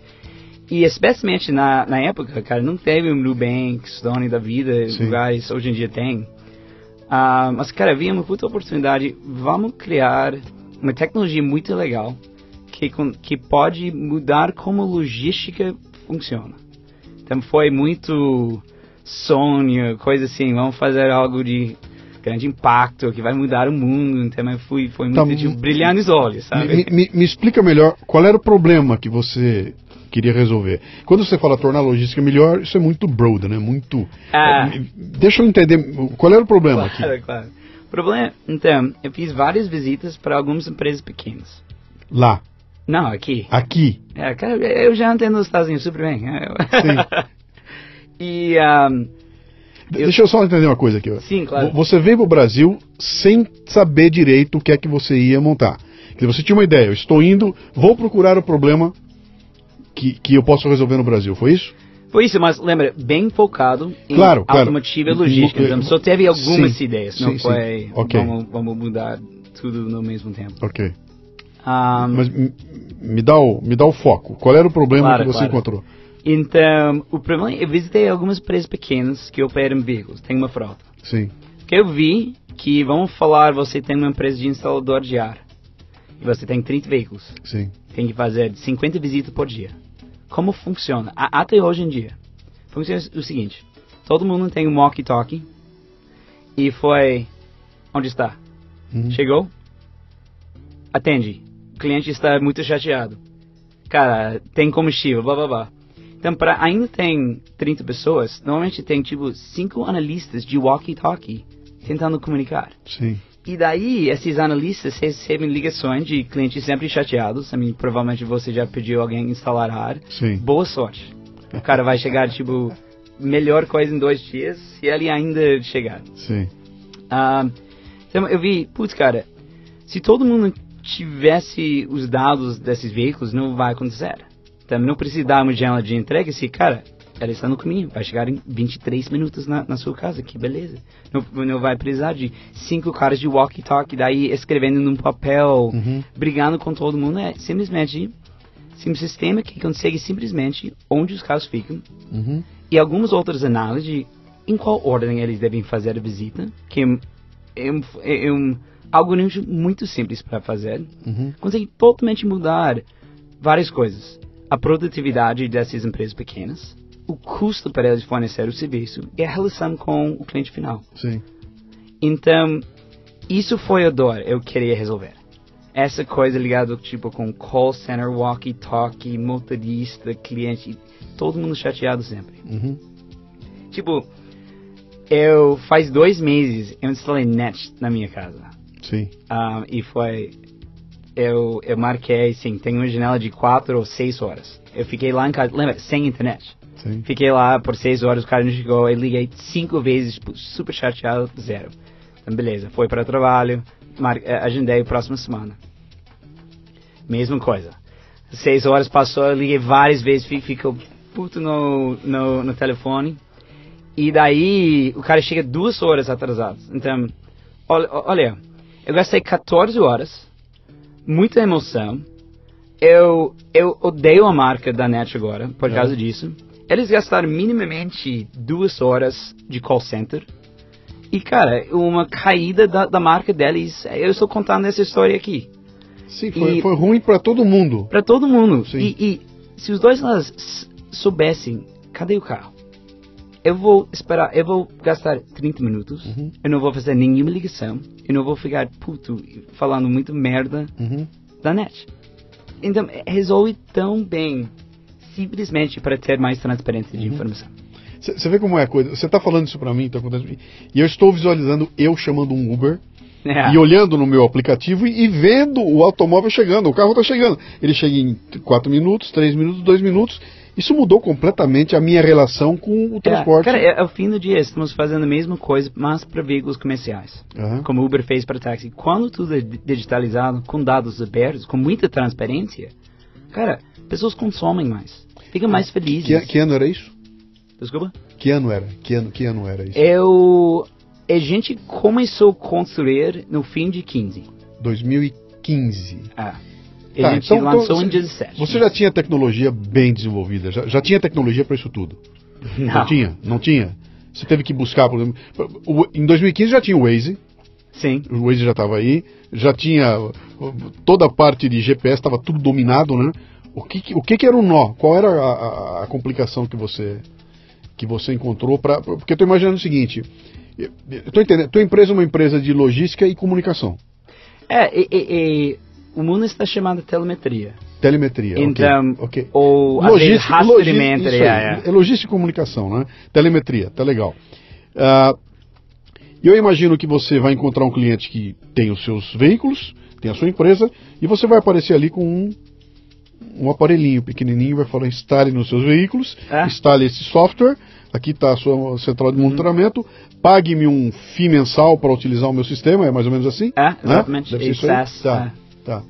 E especialmente na, na época, cara, não teve um Nubank, Stone da vida, Sim. lugares hoje em dia tem. Uh, mas, cara, havia uma puta oportunidade. Vamos criar uma tecnologia muito legal que, que pode mudar como logística funciona. Então foi muito sonho, coisa assim, vamos fazer algo de grande impacto, que vai mudar o mundo, então fui, foi muito tá, tipo, brilhar nos olhos, sabe? Me, me, me, explica melhor, qual era o problema que você queria resolver? Quando você fala tornar a logística melhor, isso é muito broad, né? Muito... Ah. É, deixa eu entender, qual era o problema claro, aqui? Claro, problema, então, eu fiz várias visitas para algumas empresas pequenas. Lá? Não, aqui. Aqui? É, eu já entendo nos Estados Unidos super bem. Sim. [LAUGHS] E. Um, Deixa eu só entender uma coisa aqui. Sim, claro. Você veio para o Brasil sem saber direito o que é que você ia montar. Quer dizer, você tinha uma ideia, eu estou indo, vou procurar o problema que, que eu posso resolver no Brasil, foi isso? Foi isso, mas lembra, bem focado em claro, automotiva claro. e logística. Então, só teve algumas sim, ideias, sim, não foi okay. vamos, vamos, mudar tudo no mesmo tempo. Ok. Um, Mas me dá, o, me dá o foco. Qual era o problema Claro, que você encontrou? Então, o problema é eu visitei algumas empresas pequenas que operam veículos, tem uma frota. Sim. que eu vi que, vamos falar, você tem uma empresa de instalador de ar e você tem 30 veículos, Sim. tem que fazer 50 visitas por dia. Como funciona? A- até hoje em dia. Funciona o seguinte: todo mundo tem um walkie-talkie e foi. Onde está? Uhum. Chegou? Atende. O cliente está muito chateado. Cara, tem combustível, blá blá blá. Então, para ainda tem 30 pessoas, normalmente tem tipo 5 analistas de walkie-talkie tentando comunicar. Sim. E daí, esses analistas recebem ligações de clientes sempre chateados. I mean, provavelmente você já pediu alguém instalar ar. Sim. Boa sorte. O cara vai chegar, tipo, melhor coisa em dois dias, se ele ainda chegar. Sim. Ah, então eu vi, putz, cara, se todo mundo tivesse os dados desses veículos, não vai acontecer. Então não precisa dar uma janela de entrega se, cara, ela está no caminho, vai chegar em 23 minutos na, na sua casa, que beleza. Não, não vai precisar de cinco caras de walkie-talkie, daí escrevendo num papel, Uhum. brigando com todo mundo. É simplesmente sim, um sistema que consegue simplesmente onde os carros ficam, Uhum. e algumas outras análises de em qual ordem eles devem fazer a visita, que é, um- é um, é um algoritmo muito simples para fazer, Uhum. consegue totalmente mudar várias coisas. A produtividade dessas empresas pequenas, o custo para eles fornecer o serviço e a relação com o cliente final. Sim. Então, isso foi a dor eu queria resolver. Essa coisa ligada tipo com call center, walkie-talkie, motorista, cliente, todo mundo chateado sempre. Uhum. Tipo, eu faz dois meses eu instalei net na minha casa. Sim. Ah, e foi. Eu, eu marquei, sim, tem uma janela de quatro ou seis horas. Eu fiquei lá em casa, lembra, sem internet. Sim. Fiquei lá por seis horas, o cara não chegou, eu liguei cinco vezes, tipo, super chateado, zero. Então, beleza, foi para o trabalho, mar, eh, agendei a próxima semana. Mesma coisa. Seis horas passou, eu liguei várias vezes, fi- ficou puto no, no, no telefone. E daí, o cara chega duas horas atrasado. Então, olha, olha, eu gastei 14 horas, muita emoção. Eu, eu odeio a marca da NET agora, por É. causa disso. Eles gastaram minimamente duas horas de call center. E, cara, uma caída da, da marca deles, eu estou contando essa história aqui. Sim, foi, E- foi ruim para todo mundo. Pra todo mundo. E, e se os dois lados soubessem, cadê o carro? Eu vou esperar, eu vou gastar 30 minutos, Uhum. eu não vou fazer nenhuma ligação, eu não vou ficar puto falando muito merda Uhum. da net. Então, é- resolve tão bem, simplesmente para ter mais transparência Uhum. de informação. Você vê como é a coisa. Você tá falando isso pra mim, tá acontecendo. E eu estou visualizando eu chamando um Uber É. e olhando no meu aplicativo e, e vendo o automóvel chegando. O carro tá chegando. Ele chega em 4 minutos, 3 minutos, 2 minutos. Isso mudou completamente a minha relação com o transporte. É, cara, é, é o fim do dia, estamos fazendo a mesma coisa, mas para veículos comerciais. Aham. como o Uber fez para táxi. Quando tudo é di- digitalizado, com dados abertos, com muita transparência, cara, pessoas consomem mais, ficam mais felizes. Que, que ano era isso? Desculpa? Que ano era? Que ano, que ano era isso? Eu, a gente começou a construir no fim de 15. 2015. Ah, Tá, gente então- então lançou você- em 17. Você já tinha tecnologia bem desenvolvida, já, já tinha tecnologia para isso tudo. Não. Não. tinha? Não tinha? Você teve que buscar, por exemplo. em 2015 já tinha o Waze, Sim. o Waze já estava aí, já tinha toda a parte de GPS, estava tudo dominado, né? O que, o que, que era o nó? Qual era a, a- a complicação que você que você encontrou para? Porque eu estou imaginando o seguinte, eu estou entendendo, tua empresa é uma empresa de logística e comunicação, É, e- e o mundo está chamado telemetria. telemetria. Então, ok. ou às vezes rastreamento. é, é. é logística e comunicação, né? Telemetria, tá legal. E eu imagino que você vai encontrar um cliente que tem os seus veículos, tem a sua empresa, e você vai aparecer ali com um, um aparelhinho pequenininho, vai falar instale nos seus veículos, É. instale esse software, aqui está a sua central de monitoramento, pague-me um FII mensal para utilizar o meu sistema, é mais ou menos assim? É, né? exatamente. Deve ser isso aí? Tá, é. Tá.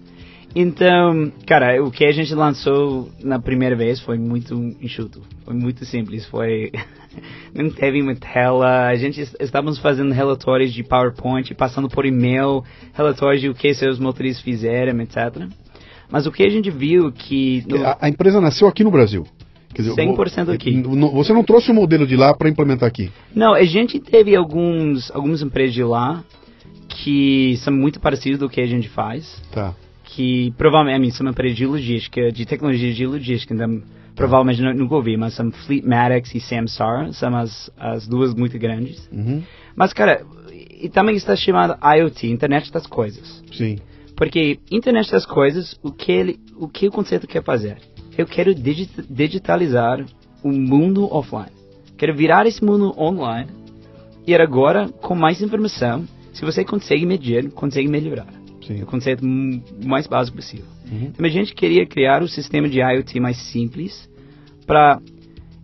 Então, cara, o que a gente lançou na primeira vez foi muito enxuto. Foi muito simples. Foi. [LAUGHS] Não teve uma tela. A gente est- estávamos fazendo relatórios de PowerPoint, passando por e-mail, relatórios de o que seus motoristas fizeram, etc. Mas o que a gente viu que... No... A, a, empresa nasceu aqui no Brasil. Quer dizer, 100% aqui. Você não trouxe o modelo de lá para implementar aqui? Não, a gente teve alguns, algumas empresas de lá que são muito parecidas do que a gente faz. Tá. Que provavelmente são empresas de logística, de tecnologia de logística, então provavelmente nunca ouvi, mas são Fleetmatics e Samsara, são as, as duas muito grandes. Uhum. Mas, cara, e também está chamado IoT, Internet das Coisas. Sim. Porque Internet das Coisas, o que, ele, o, que o conceito quer fazer? Eu quero digitalizar o mundo offline. Quero virar esse mundo online e agora com mais informação. Se você consegue medir, consegue melhorar. Sim. É o conceito mais básico possível. Uhum. Então a gente queria criar um sistema de IoT mais simples para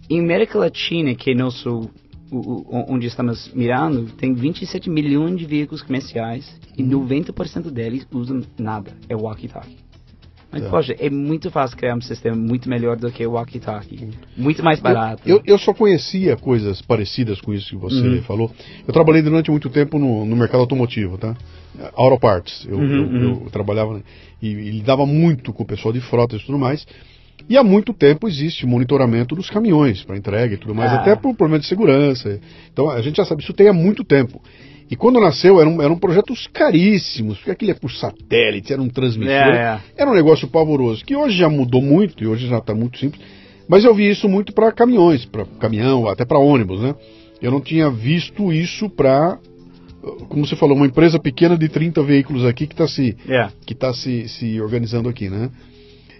em América Latina, que é nosso o, o, onde estamos mirando, tem 27 milhões de veículos comerciais e 90% uhum. deles usam nada, é walkie-talkie. Mas, é. poxa, é muito fácil criar um sistema muito melhor do que o walkie-talkie. Muito mais barato. Eu, eu, só conhecia coisas parecidas com isso que você uhum. falou. Eu trabalhei durante muito tempo no, no mercado automotivo, tá? Auto Parts. Eu, uhum, eu, uhum. eu trabalhava e, e lidava muito com o pessoal de frotas e tudo mais. E há muito tempo existe monitoramento dos caminhões para entrega e tudo mais, ah. até por problema de segurança. Então a gente já sabe, isso tem há muito tempo. E quando nasceu eram, eram projetos caríssimos, porque aquilo é por satélite, era um transmissor, é, é. era um negócio pavoroso, que hoje já mudou muito, e hoje já está muito simples. Mas eu vi isso muito para caminhões, para caminhão, até para ônibus, né? Eu não tinha visto isso para, como você falou, uma empresa pequena de 30 veículos aqui que está se, yeah. que tá se, se organizando aqui, né?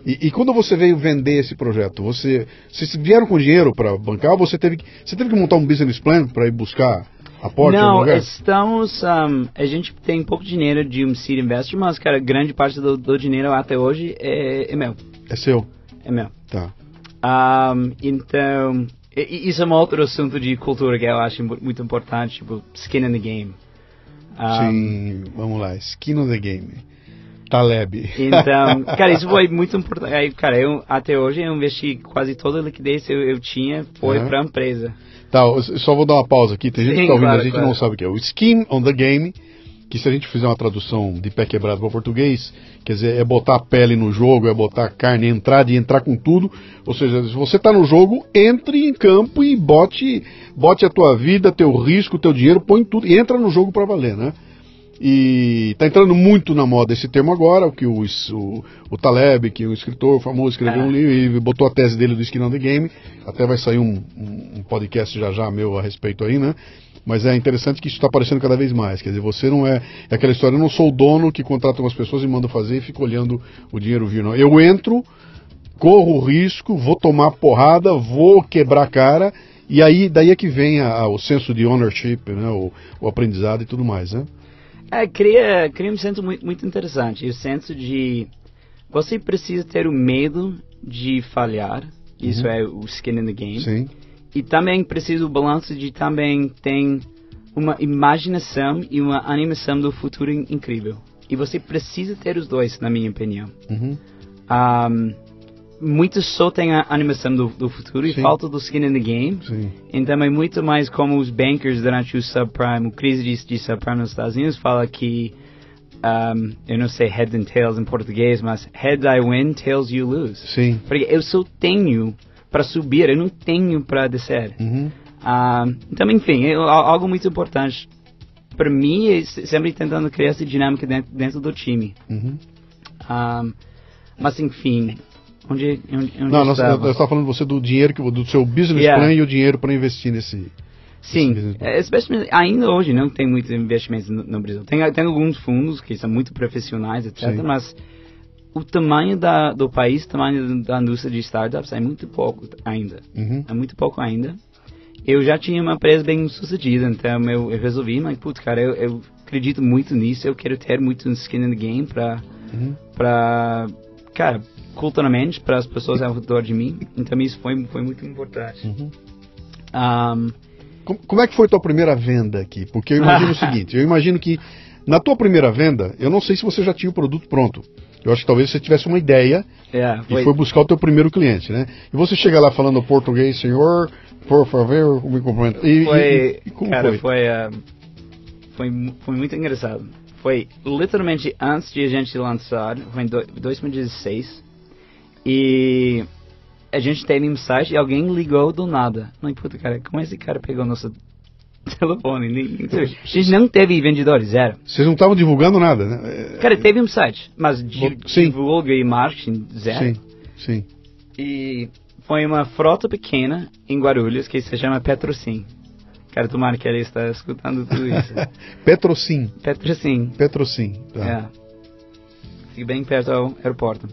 E, e, quando você veio vender esse projeto, você, vocês vieram com dinheiro para bancar ou você teve, você teve que montar um business plan para ir buscar aporte? Não, estamos. Um, a gente tem pouco dinheiro de um seed investor, mas, cara, grande parte do, do dinheiro até hoje é, é, meu. É seu? É meu. Tá. Um, então, isso é um outro assunto de cultura que eu acho muito importante, tipo, skin in the game. Um, Sim, vamos lá, skin in the game. Taleb. Então, [LAUGHS] cara, isso foi muito importante. Aí, cara, eu, até hoje eu investi quase toda a liquidez que eu, eu tinha foi uhum. para a empresa. Tá, só vou dar uma pausa aqui. Tem Sim, gente que tá ouvindo, claro, a gente claro. não sabe o que é. O skin on the game, que se a gente fizer uma tradução de pé quebrado para português, quer dizer, é botar a pele no jogo, é botar a carne, entrar e entrar com tudo. Ou seja, se você está no jogo, entre em campo e bote, bote a tua vida, teu risco, teu dinheiro, põe tudo, e entra no jogo para valer, né? E está entrando muito na moda esse termo agora, o que o, o, o Taleb, que é um escritor famoso, escreveu um livro e botou a tese dele do Skin on the Game. Até vai sair um, um, podcast já já meu a respeito aí, né? Mas é interessante que isso está aparecendo cada vez mais. Quer dizer, você não é, é aquela história, eu não sou o dono que contrata umas pessoas e manda fazer e fica olhando o dinheiro vir. Não. Eu entro, corro o risco, vou tomar porrada, vou quebrar a cara, e aí daí é que vem a, a, o senso de ownership, né? o, o aprendizado e tudo mais, né? É, cria, cria um senso muito, muito interessante. O senso de você precisa ter o medo de falhar. Isso uhum. é o skin in the game. Sim. E também precisa o balanço de também tem uma imaginação e uma animação do futuro incrível. E você precisa ter os dois, na minha opinião. Uhum. Um, muitos só têm a animação do, do futuro Sim. e falta do skin in the game. Sim. Então é muito mais como os bankers durante o subprime, o crise de, de subprime nos Estados Unidos fala que um, eu não sei heads and tails em português, mas heads I win, tails you lose. Sim. Porque eu só tenho para subir, eu não tenho para descer. Uhum. Um, então, enfim, é algo muito importante para mim é sempre tentando criar essa dinâmica dentro, dentro do time. Uhum. Um, mas enfim, Onde, onde, onde não, nós, eu estava falando você do dinheiro, que, do seu business yeah. plan e o dinheiro para investir nesse. Sim, é, ainda hoje não tem muitos investimentos no, no, Brasil. Tem, tem alguns fundos que são muito profissionais, etc. Sim. Mas o tamanho da, do país, o tamanho da indústria de startups é muito pouco ainda. Uhum. É muito pouco ainda. Eu já tinha uma empresa bem sucedida, então eu, eu resolvi, mas putz, cara, eu, eu, acredito muito nisso, eu quero ter muito skin in the game para uhum. para cara, culturalmente para as pessoas ao redor de mim. Então isso foi, foi muito importante. Uhum. Um, como, como, é que foi tua primeira venda aqui? Porque eu imagino o [LAUGHS] seguinte, eu imagino que na tua primeira venda, eu não sei se você já tinha o produto pronto. Eu acho que talvez você tivesse uma ideia yeah, é, foi... e foi buscar o teu primeiro cliente, né? E você chega lá falando português, senhor, por favor, me cumprimenta. E, foi, e, e como cara, foi? Foi, uh, foi, foi muito engraçado foi literalmente antes de a gente lançar, foi em do- 2016. E a gente teve um site e alguém ligou do nada. Não, puta, cara, como esse cara pegou nosso [LAUGHS] telefone? Nem- A gente não teve vendedores, zero. Vocês não estavam divulgando nada, né? É, Cara, teve um site, mas di- sim. divulga e marketing, zero. Sim, sim. E foi uma frota pequena em Guarulhos que se chama Petrocim. Cara, tomara que ele está escutando tudo isso. [LAUGHS] Petrocim. Petrocim. Petrocim. Tá. É. Fica bem perto do aeroporto.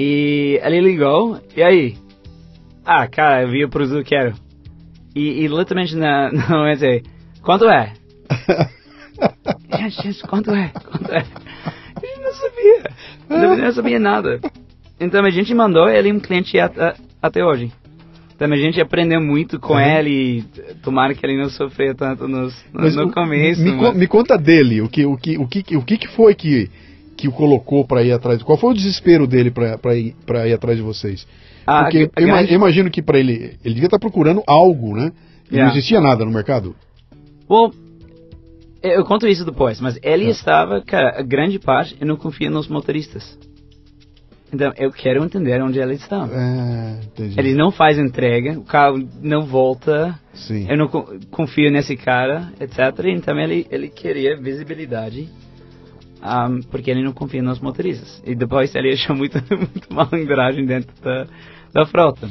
E ele ligou, e aí? Ah, cara, eu vi o produto que quero. E, e literalmente na, [LAUGHS] na momento quanto é? [LAUGHS] gente, gente, quanto é? Quanto é? A gente não sabia. Não, não sabia nada. Então a gente mandou ele um cliente a- a- até hoje. Então a gente aprendeu muito com Uhum. ele tomara que ele não sofreu tanto nos, no, Mas no começo. Me, mas- me conta dele, o que, o que, o que, o que foi que, que o colocou para ir atrás? Qual foi o desespero dele para ir, pra ir atrás de vocês? Ah, Porque eu grande- imagino que para ele, ele devia estar procurando algo, né? E Yeah. não existia nada no mercado. Bom, eu eu conto isso depois, mas ele Tá. estava, cara, a grande parte eu não confio nos motoristas. Então, eu quero entender onde eles estão. É. Eles não fazem entrega, o carro não volta, Sim. eu não co- confio nesse cara, etc. Então, ele, ele queria visibilidade, ahm, porque ele não confia nos motoristas. E depois ele achou muito, [LAUGHS] muito malandragem dentro da, da frota,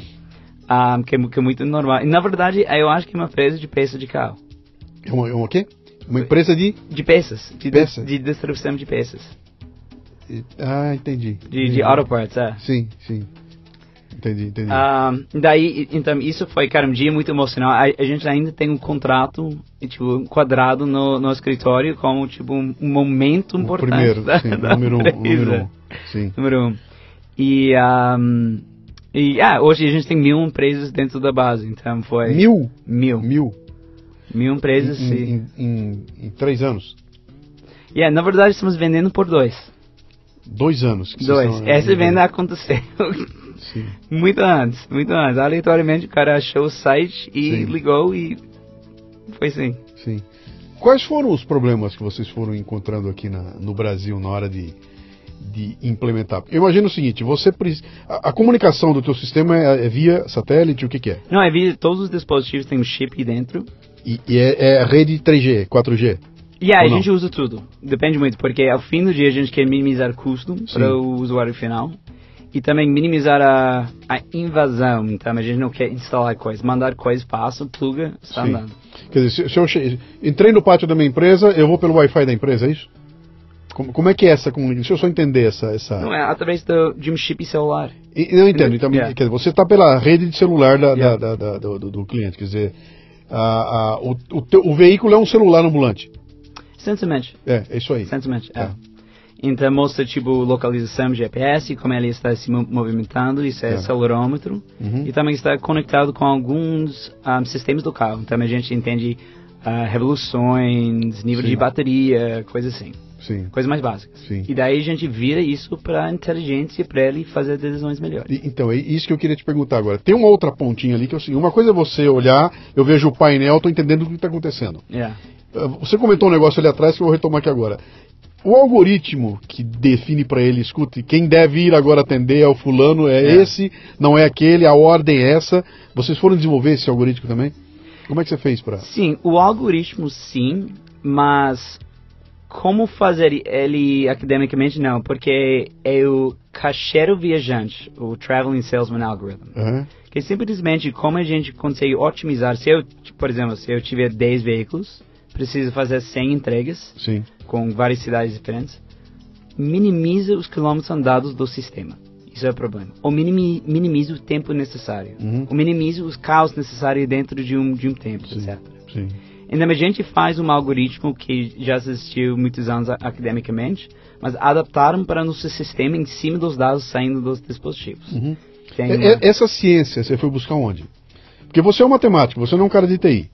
ahm, que, é que é muito normal. E, na verdade, eu acho que é uma empresa de peça de carro. É uma, é uma o quê? Uma empresa de. De peças. De, Peças? de distribuição de peças. Ah, entendi. De, de Entendi. auto parts, é. Sim, sim. Entendi, entendi. Ah, daí, então, isso foi, cara, um dia muito emocional. A, a gente ainda tem um contrato, tipo, quadrado no, no escritório como, tipo, um, um momento o importante primeiro, da, sim, da número um, número um. Sim. Número um. E, ahm, e ah, hoje a gente tem mil empresas dentro da base, então foi... Mil? Mil. Mil? Mil empresas, em, sim. em, em, em três anos? Yeah, na verdade, estamos vendendo por dois. Dois anos. Dois. estão- Essa venda aconteceu Sim. muito antes, muito antes. Aleatoriamente o cara achou o site e Sim. ligou e foi assim. Sim. Quais foram os problemas que vocês foram encontrando aqui na- no Brasil na hora de, de implementar? Eu imagino o seguinte, você a, a comunicação do teu sistema é, é via satélite, o que, que é? Não, é vi todos os dispositivos têm um chip dentro. E, e é, é rede 3G, 4G? E Ou a gente usa tudo. Depende muito, porque ao fim do dia a gente quer minimizar custo Sim. para o usuário final. E também minimizar a, a invasão. Então a gente não quer instalar coisas. Mandar coisas, passa, pluga, está Sim. andando. Quer dizer, se, eu entrei no pátio da minha empresa, eu vou pelo Wi-Fi da empresa, é isso? Como, como é que é essa comunicação? Deixa eu só entender essa... essa... Não é através do, de um chip celular. E- Eu entendo. Então, Yeah. quer dizer, você está pela rede de celular da, Yeah. da- da- do, do- cliente. Quer dizer, a- a- o, o teu- o veículo é um celular ambulante. Essencialmente. É, é isso aí. Essencialmente, é. É. Então mostra tipo localização GPS, como ele está se mo- movimentando, isso é É. acelerômetro. Uhum. E também está conectado com alguns ah, sistemas do carro. Então a gente entende ah, revoluções, nível Sim. de bateria, coisa assim. Sim. Coisas mais básicas. Sim. E daí a gente vira isso para inteligência para ele fazer decisões melhores. E- Então, é isso que eu queria te perguntar agora. Tem uma outra pontinha ali que é o seguinte: uma coisa é você olhar, eu vejo o painel, estou entendendo o que está acontecendo. Yeah. Ah, Você comentou um negócio ali atrás que eu vou retomar aqui agora. O algoritmo que define para ele, escute, quem deve ir agora atender é o fulano, é, É. esse, não é aquele, a ordem é essa. Vocês foram desenvolver esse algoritmo também? Como é que você fez para? Sim, o algoritmo sim, mas como fazer ele academicamente não, porque é o caixeiro viajante, o Traveling Salesman Algorithm. Aham, Que simplesmente como a gente consegue otimizar. Se eu, por exemplo, se eu tiver 10 veículos, preciso fazer 100 entregas Sim, com várias cidades diferentes, minimiza os quilômetros andados do sistema. Isso é o problema. Ou minimi, minimiza o tempo necessário. Uhum. Ou minimiza os caos necessários dentro de um, de um tempo, sim, etc. sim. Então a gente faz um algoritmo que já existiu muitos anos academicamente, mas adaptaram para nosso sistema em cima dos dados saindo dos dispositivos. Uhum. É- uma- é- essa ciência você foi buscar onde? Porque você é um matemático, você não é um cara de TI.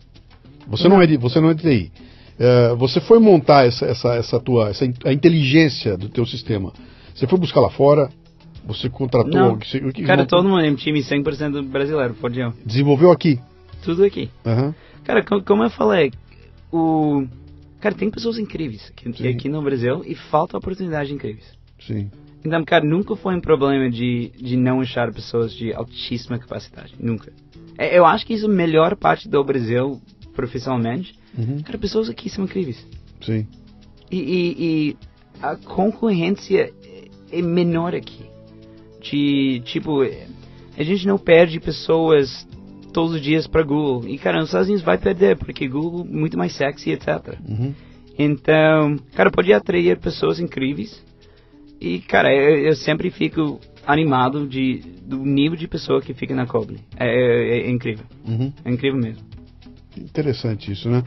Você não é de, você não é de TI. É, você foi montar essa, essa, essa tua, essa, a inteligência do teu sistema. Você foi buscar lá fora? Você contratou? Não. Você- o que Cara, montou? todo mundo é um time 100% brasileiro, podiam. Desenvolveu aqui. Tudo aqui. Aham. Cara, co- como eu falei, o Cara, tem pessoas incríveis aqui, aqui no Brasil e falta oportunidades incríveis. Sim. Então, cara, nunca foi um problema de, de não achar pessoas de altíssima capacidade. Nunca. É, eu acho que isso é a melhor parte do Brasil, profissionalmente. Uhum. Cara, pessoas aqui são incríveis. Sim. E, e, e a concorrência é menor aqui. De, tipo, a gente não perde pessoas todos os dias para Google. E, cara, nos Estados Unidos vai perder, porque Google é muito mais sexy, etc. Uhum. Então, cara, pode atrair pessoas incríveis. E, cara, eu, eu sempre fico animado de, do nível de pessoa que fica na Coble. É, é, é incrível. Uhum. É incrível mesmo. Interessante isso, né?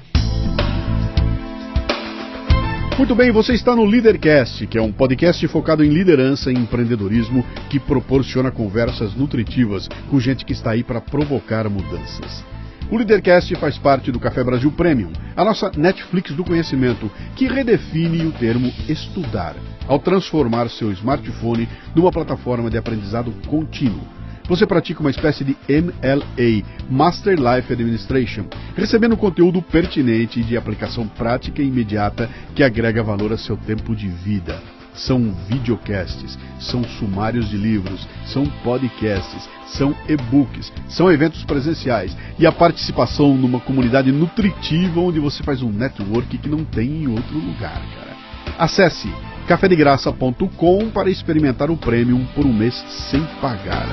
Muito bem, você está no Leadercast, que é um podcast focado em liderança e empreendedorismo que proporciona conversas nutritivas com gente que está aí para provocar mudanças. O Leadercast faz parte do Café Brasil Premium, a nossa Netflix do conhecimento, que redefine o termo estudar, ao transformar seu smartphone numa plataforma de aprendizado contínuo. Você pratica uma espécie de MLA, Master Life Administration, recebendo conteúdo pertinente e de aplicação prática e imediata que agrega valor a seu tempo de vida. São videocasts, são sumários de livros, são podcasts, são e-books, são eventos presenciais e a participação numa comunidade nutritiva onde você faz um network que não tem em outro lugar, cara. Acesse cafedegraça.com para experimentar o Premium por um mês sem pagar.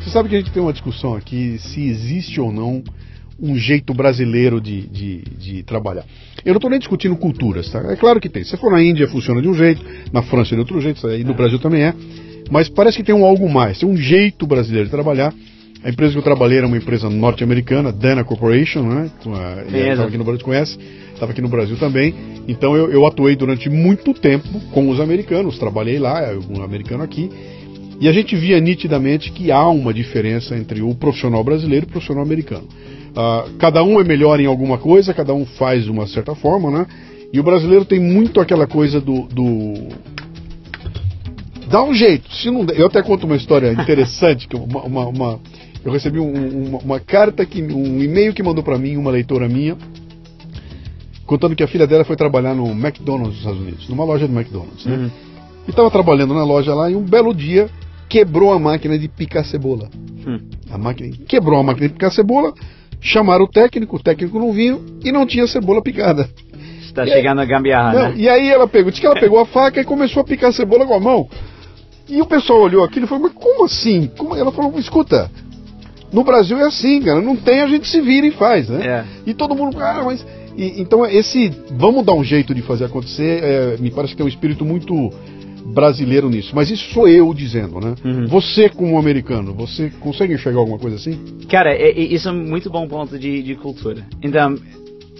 Você sabe que a gente tem uma discussão aqui se existe ou não um jeito brasileiro de, de, de trabalhar. Eu não estou nem discutindo culturas, tá? É claro que tem. Se for na Índia funciona de um jeito, na França de outro jeito, e no Brasil também é. Mas parece que tem um algo mais, tem um jeito brasileiro de trabalhar. A empresa que eu trabalhei era uma empresa norte-americana, Dana Corporation, né? Estava aqui no Brasil, conhece? Estava aqui no Brasil também. Então eu, eu atuei durante muito tempo com os americanos, trabalhei lá, um americano aqui. E a gente via nitidamente que há uma diferença entre o profissional brasileiro e o profissional americano. Uh, cada um é melhor em alguma coisa, cada um faz de uma certa forma, né? E o brasileiro tem muito aquela coisa do. do... Dá um jeito. Se não. Eu até conto uma história interessante, que uma, uma, uma... eu recebi um, uma, uma, carta, que, um e-mail que mandou para mim, uma leitora minha, contando que a filha dela foi trabalhar no McDonald's dos Estados Unidos, numa loja do McDonald's, né? Uhum. E estava trabalhando na loja lá e um belo dia quebrou a máquina de picar cebola. Hum. A máquina quebrou a máquina de picar cebola, chamaram o técnico, o técnico não vinha e não tinha cebola picada. Está chegando aí, a gambiarra, não, né? E aí ela pegou, disse que ela pegou a faca e começou a picar a cebola com a mão. E o pessoal olhou aquilo e falou, mas como assim? Como? Ela falou, escuta, no Brasil é assim, cara, não tem, a gente se vira e faz, né? É. E todo mundo, ah, mas... E, então esse, vamos dar um jeito de fazer acontecer, é, me parece que tem um espírito muito brasileiro nisso. Mas isso sou eu dizendo, né? Uhum. Você, como americano, você consegue enxergar alguma coisa assim? Cara, é, é, isso é um muito bom ponto de, de cultura. Então,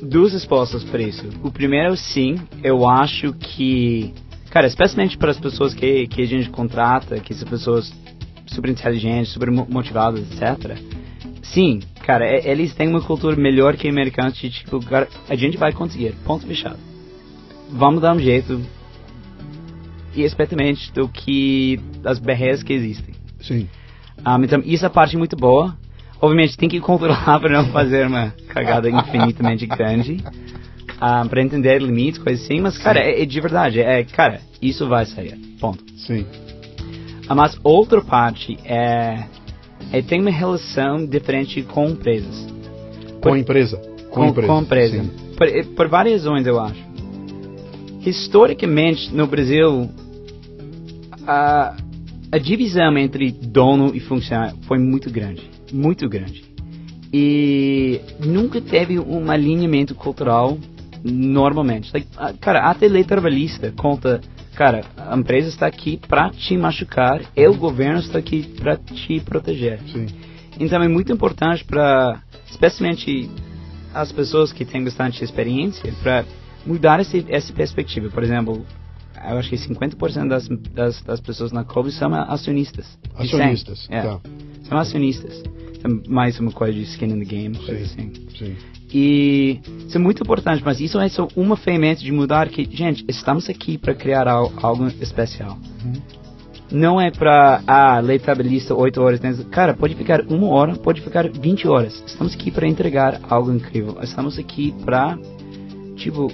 duas respostas para isso. O primeiro, sim, eu acho que. Cara, especialmente para as pessoas que, que a gente contrata, que são pessoas super inteligentes, super motivadas, etc. Sim, cara, é, eles têm uma cultura melhor que americanos de tipo, cara, a gente vai conseguir, ponto fechado. Vamos dar um jeito, especialmente do que das barreiras que existem. Sim. Um, então, isso é a parte muito boa. Obviamente, tem que controlar [LAUGHS] para não fazer uma cagada infinitamente grande. Um, para entender limites, coisas assim. Mas, cara, é, é, de verdade. É, cara, isso vai sair. Ponto. Sim. Uh, mas outra parte é, é tem uma relação diferente com empresas. Com a empresa. Com, com empresa. Com empresa. Por, por várias razões, eu acho. Historicamente, no Brasil, a, a divisão entre dono e funcionário foi muito grande, muito grande. E nunca teve um alinhamento cultural normalmente. Like, cara, até lei trabalhista conta, cara, a empresa está aqui para te machucar e o governo está aqui para te proteger. Sim. Então é muito importante para, especialmente as pessoas que têm bastante experiência, para mudar esse, essa perspectiva. Por exemplo, eu acho que 50% das, das, das pessoas na Kobe são acionistas. Acionistas, é, tá. São acionistas. É mais uma coisa de skin in the game, coisa sim, assim. Sim. E isso é muito importante, mas isso é só uma ferramenta de mudar que, gente, estamos aqui para criar algo, especial. Uhum. Não é pra, ah, lei trabalhista 8 horas. Né? Cara, pode ficar uma hora, pode ficar 20 horas. Estamos aqui para entregar algo incrível. Estamos aqui para, tipo,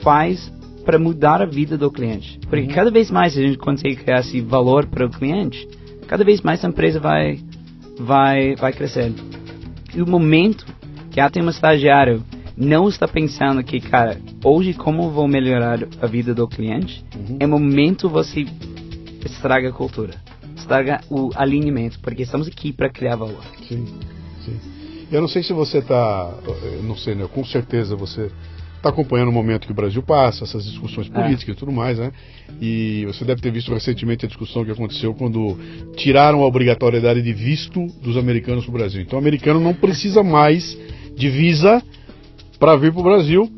faz para mudar a vida do cliente. Porque uhum. cada vez mais a gente consegue criar esse valor para o cliente, cada vez mais a empresa vai, vai, vai crescer. E o momento que tem um estagiário não está pensando que, cara, hoje como vou melhorar a vida do cliente, uhum. é momento você estraga a cultura, estraga o alinhamento, porque estamos aqui para criar valor. Sim, sim. Eu não sei se você está, não sei, né? Com certeza você está acompanhando o momento que o Brasil passa, essas discussões é. políticas é. e tudo mais, né? E você deve ter visto recentemente a discussão que aconteceu quando tiraram a obrigatoriedade de visto dos americanos para o Brasil. Então, o americano não precisa mais de visa para vir para o Brasil.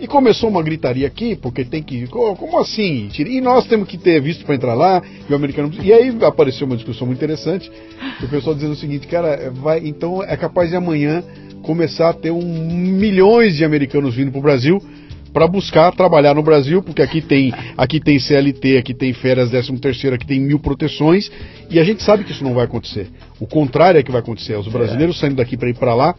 E começou uma gritaria aqui, porque tem que. Como assim? E nós temos que ter visto para entrar lá, e o americano. E aí apareceu uma discussão muito interessante, o pessoal dizendo o seguinte, cara, vai, então é capaz de amanhã começar a ter um, milhões de americanos vindo para o Brasil para buscar trabalhar no Brasil, porque aqui tem, aqui tem CLT, aqui tem férias 13 terceiro, aqui tem mil proteções, e a gente sabe que isso não vai acontecer. O contrário é que vai acontecer, os brasileiros saindo daqui para ir para lá,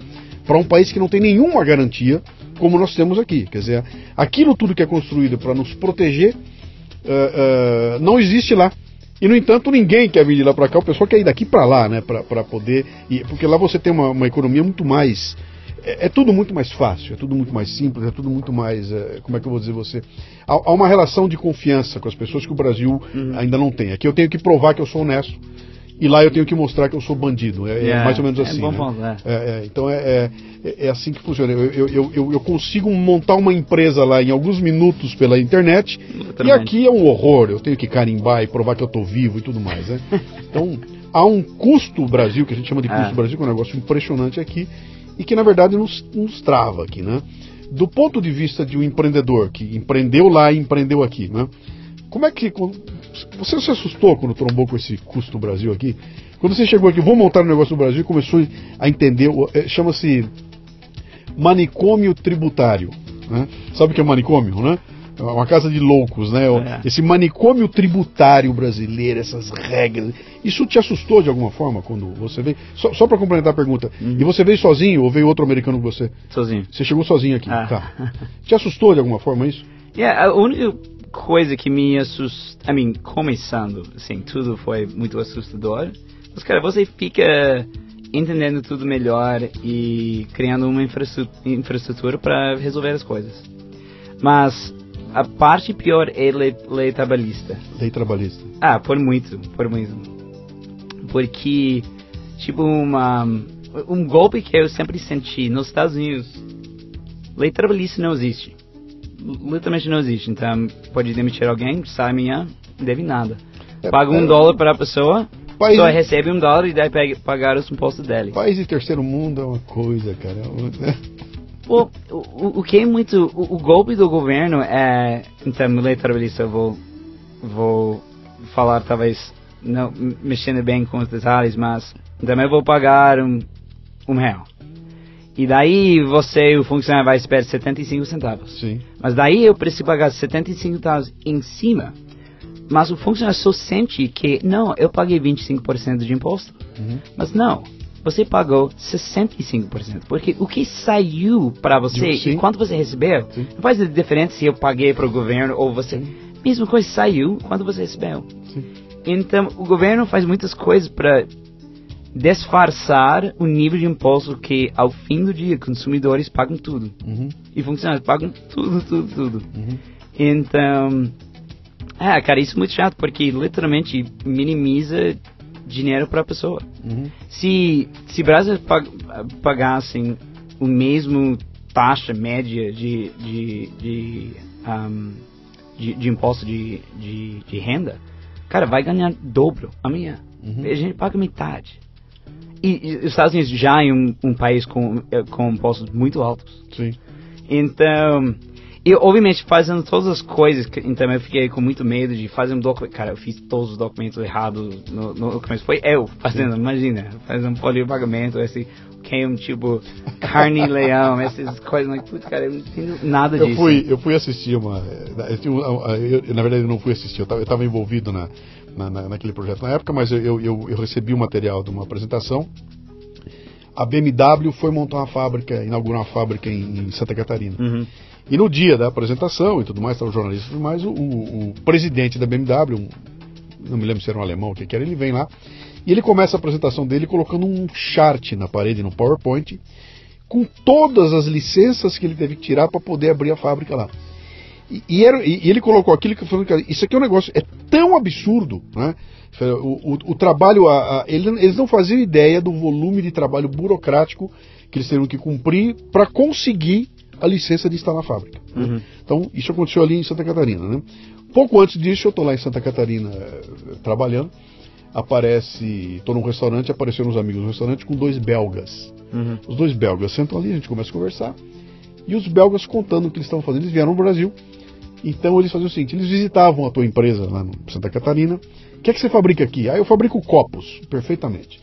para um país que não tem nenhuma garantia, como nós temos aqui. Quer dizer, aquilo tudo que é construído para nos proteger uh, uh, não existe lá. E no entanto ninguém quer vir de lá para cá, o pessoal quer ir daqui para lá, né, para poder, ir, porque lá você tem uma, uma economia muito mais é, é, tudo muito mais fácil, é tudo muito mais simples, é tudo muito mais, é, como é que eu vou dizer você, há, há, uma relação de confiança com as pessoas que o Brasil uhum. ainda não tem. Aqui eu tenho que provar que eu sou honesto, e lá eu tenho que mostrar que eu sou bandido. É, yeah, é mais ou menos é assim. É bom né? é. É, então é, é, assim que funciona. Eu, eu, eu, eu, consigo montar uma empresa lá em alguns minutos pela internet e aqui é um horror. Eu tenho que carimbar e provar que eu estou vivo e tudo mais. Né? [LAUGHS] Então há um custo Brasil, que a gente chama de custo Brasil, que é um negócio impressionante aqui e que na verdade nos, nos trava aqui. Né? Do ponto de vista de um empreendedor que empreendeu lá e empreendeu aqui, né? como é que você se assustou quando trombou com esse custo do Brasil aqui? Quando você chegou aqui, vou montar um negócio no Brasil começou a entender, é, chama-se manicômio tributário. Né? Sabe o que é manicômio, né? É uma casa de loucos, né? É. Esse manicômio tributário brasileiro, essas regras. Isso te assustou de alguma forma quando você veio? Só, só para complementar a pergunta. Uhum. E você veio sozinho ou veio outro americano com você? Sozinho. Você chegou sozinho aqui. Ah. Tá. Te assustou de alguma forma isso? Yeah, a única coisa que me assustou, I mean, começando, assim, tudo foi muito assustador. Mas, cara, você fica entendendo tudo melhor e criando uma infraestrutura para resolver as coisas. Mas a parte pior é lei, lei trabalhista. Lei trabalhista. Ah, por muito, por muito. Porque, tipo, uma, um golpe que eu sempre senti nos Estados Unidos, lei trabalhista não existe literalmente não existe. Então, pode demitir alguém, sai amanhã, deve nada. É, Paga um é, dólar para a pessoa, país, só recebe um dólar e deve pagar os impostos dele. País de terceiro mundo é uma coisa, cara. O, o, o que é muito. O, o, golpe do governo é. Então, trabalhista, eu vou, vou falar talvez não mexendo bem com os detalhes, mas também vou pagar um, um real. E daí você, o funcionário, vai esperar 75 centavos. Sim. Mas daí eu preciso pagar 75 centavos em cima. Mas o funcionário só sente que, não, eu paguei 25% de imposto. Uhum. Mas não, você pagou 65%. Porque o que saiu para você Sim. e quanto você recebeu, Sim. não faz diferença se eu paguei para o governo ou você. Sim. Mesma coisa saiu quando você recebeu. Então, o governo faz muitas coisas para disfarçar o nível de imposto que, ao fim do dia, consumidores pagam tudo. Uhum. E funcionários pagam tudo, tudo, tudo. Uhum. Então, é, cara, isso é muito chato, porque literalmente minimiza dinheiro para a pessoa. Uhum. Se, se Brasil pag pagassem o mesmo taxa média de, de, de, um, de, de imposto de, de, de, renda, cara, vai ganhar dobro amanhã. Uhum. A gente paga metade. E, e, os Estados Unidos já é um, um país com, eh, com impostos muito altos. Sim. Então, E, obviamente, fazendo todas as coisas, que, então eu fiquei com muito medo de fazer um documento. Cara, eu fiz todos os documentos errados no, no começo. Foi eu fazendo, imagina, fazendo um pagamento, esse queim, tipo, carne e leão, [LAUGHS] essas coisas. Mas, putz, cara, eu não entendo nada eu disso. Fui, eu fui assistir uma. Eu, eu, na verdade, eu não fui assistir, eu estava envolvido na, na, na, naquele projeto na época, mas eu, eu, eu recebi o material de uma apresentação. A BMW foi montar uma fábrica, inaugurar uma fábrica em, em Santa Catarina. Uhum. E no dia da apresentação e tudo mais, estava o jornalista e tudo mais, o, o, o, presidente da BMW, um, não me lembro se era um alemão o que, que era, ele vem lá e ele começa a apresentação dele colocando um chart na parede, no PowerPoint, com todas as licenças que ele teve que tirar para poder abrir a fábrica lá. E, e, era, e, ele colocou aquilo que falou, isso aqui é um negócio, é tão absurdo, né? O, o, o trabalho, a, a, eles não faziam ideia do volume de trabalho burocrático que eles teriam que cumprir para conseguir a licença de estar na fábrica. Uhum. Então, isso aconteceu ali em Santa Catarina. Né? Pouco antes disso, eu estou lá em Santa Catarina eh, trabalhando. Aparece, estou num restaurante, apareceram uns amigos no restaurante com dois belgas. Uhum. Os dois belgas sentam ali, a gente começa a conversar. E os belgas contando o que eles estavam fazendo. Eles vieram no Brasil. Então eles faziam o seguinte: eles visitavam a tua empresa lá em Santa Catarina. O que é que você fabrica aqui? Ah, eu fabrico copos, perfeitamente.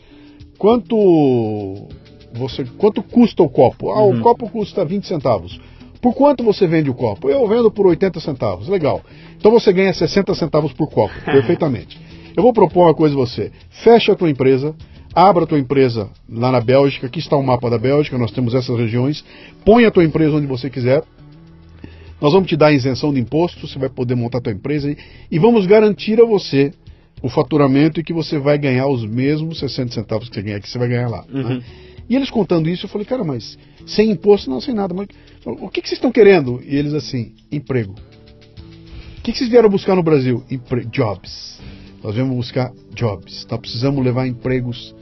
Quanto você, quanto custa o copo? Ah, Uhum. o copo custa 20 centavos. Por quanto você vende o copo? Eu vendo por 80 centavos. Legal. Então você ganha 60 centavos por copo. [LAUGHS] Perfeitamente. Eu vou propor uma coisa a você. Fecha a tua empresa, abra a tua empresa lá na Bélgica. Aqui está o mapa da Bélgica, nós temos essas regiões. Põe a tua empresa onde você quiser. Nós vamos te dar isenção de imposto, você vai poder montar a tua empresa e, e vamos garantir a você o faturamento e que você vai ganhar os mesmos 60 centavos que você ganha aqui, você vai ganhar lá. Uhum. Né? E eles contando isso, eu falei, cara, mas sem imposto, não, sem nada. Mas, o que, que vocês estão querendo? E eles assim, emprego. O que, que vocês vieram buscar no Brasil? Empre jobs. Nós viemos buscar jobs. Nós precisamos levar empregos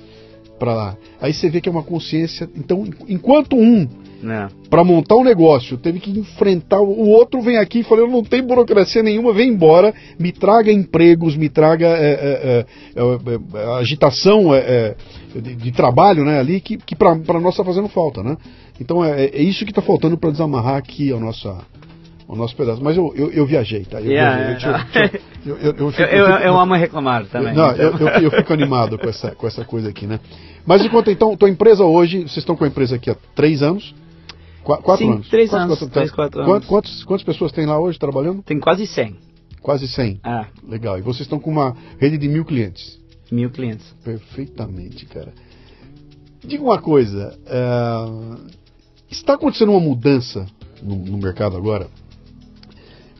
para lá. Aí você vê que é uma consciência. Então, enquanto um Não. para montar um negócio, teve que enfrentar. O outro vem aqui e fala: Eu não tenho burocracia nenhuma, vem embora, me traga empregos, me traga é, é, é, é, agitação é, de, de, trabalho né, ali, que, que para nós está fazendo falta. Né? Então é, é isso que está faltando para desamarrar aqui a nossa. O nosso pedaço. Mas eu, eu, eu viajei, tá? Eu, Yeah, viajei. yeah. Eu, eu, eu, fico- Eu, eu, eu fico- eu amo reclamar também. não, então. eu, eu, fico [LAUGHS] animado com essa, com essa coisa aqui, né? Mas enquanto então, tua empresa hoje, vocês estão com a empresa aqui há três anos? Qua- quatro Sim, anos? três anos, quatro- três, quatro anos. Quantos, quantas pessoas tem lá hoje trabalhando? Tem quase 100. Quase 100. Ah, Legal. E vocês estão com uma rede de mil clientes? Mil clientes. Perfeitamente, cara. Diga uma coisa. é, está acontecendo uma mudança no, no mercado agora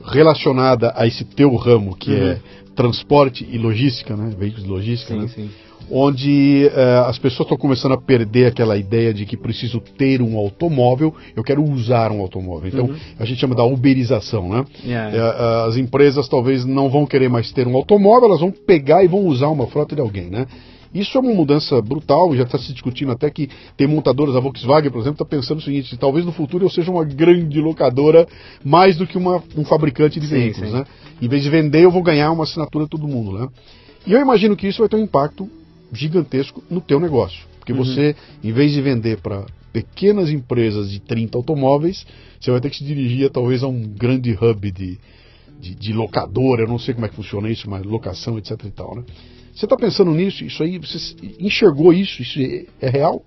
relacionada a esse teu ramo que Uhum. é transporte e logística, né? Veículos de logística, Sim, né? sim. Onde eh, as pessoas estão começando a perder aquela ideia de que preciso ter um automóvel, eu quero usar um automóvel. Então, Uhum. a gente chama da uberização, né? Yeah. Eh, as empresas talvez não vão querer mais ter um automóvel, elas vão pegar e vão usar uma frota de alguém, né? Isso é uma mudança brutal, já está se discutindo até que tem montadoras, a Volkswagen, por exemplo, está pensando o seguinte, talvez no futuro eu seja uma grande locadora mais do que uma- um fabricante de Sim, veículos, sim. né? Em vez de vender, eu vou ganhar uma assinatura de todo mundo, né? E eu imagino que isso vai ter um impacto gigantesco no teu negócio. Porque Uhum. você, em vez de vender para pequenas empresas de 30 automóveis, você vai ter que se dirigir talvez a um grande hub de, de, de locadora, eu não sei como é que funciona isso, mas locação, etc e tal, né? Você está pensando nisso? Isso aí, você enxergou isso? Isso é, é real?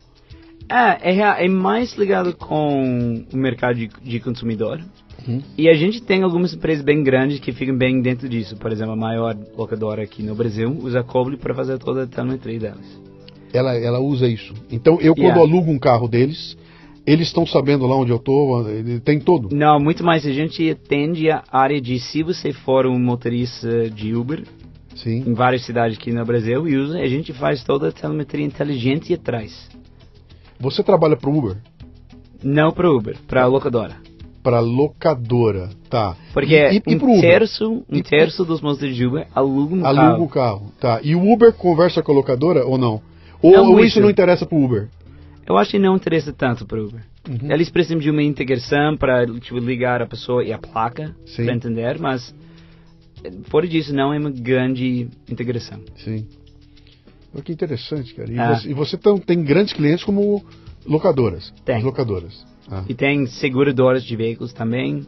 É, é, é mais ligado com o mercado de, de consumidor. Uhum. E a gente tem algumas empresas bem grandes que ficam bem dentro disso. Por exemplo, a maior locadora aqui no Brasil usa a Coble para fazer toda a telemetria delas. Ela, ela usa isso. Então, eu quando Yeah. alugo um carro deles, eles estão sabendo lá onde eu estou, tem todo. Não, muito mais. A gente atende a área de se você for um motorista de Uber Sim. em várias cidades aqui no Brasil e usa, a gente faz toda a telemetria inteligente atrás. Você trabalha para Uber? Não para Uber, para locadora. Para locadora, tá. Porque e, e, e um, Uber? terço, um E- terço dos motoristas de Uber alugam um Aluga carro. o carro, tá. E o Uber conversa com a locadora ou não? Ou, Não ou isso não interessa pro Uber? Eu acho que não interessa tanto para Uber. Uhum. Eles precisam de uma integração para tipo, ligar a pessoa e a placa para entender, mas fora disso não é uma grande integração. Sim. Olha que interessante, cara. E Ah. você, e você tão- tem grandes clientes como locadoras? Tem. As locadoras. Ah. E tem seguradoras de veículos também.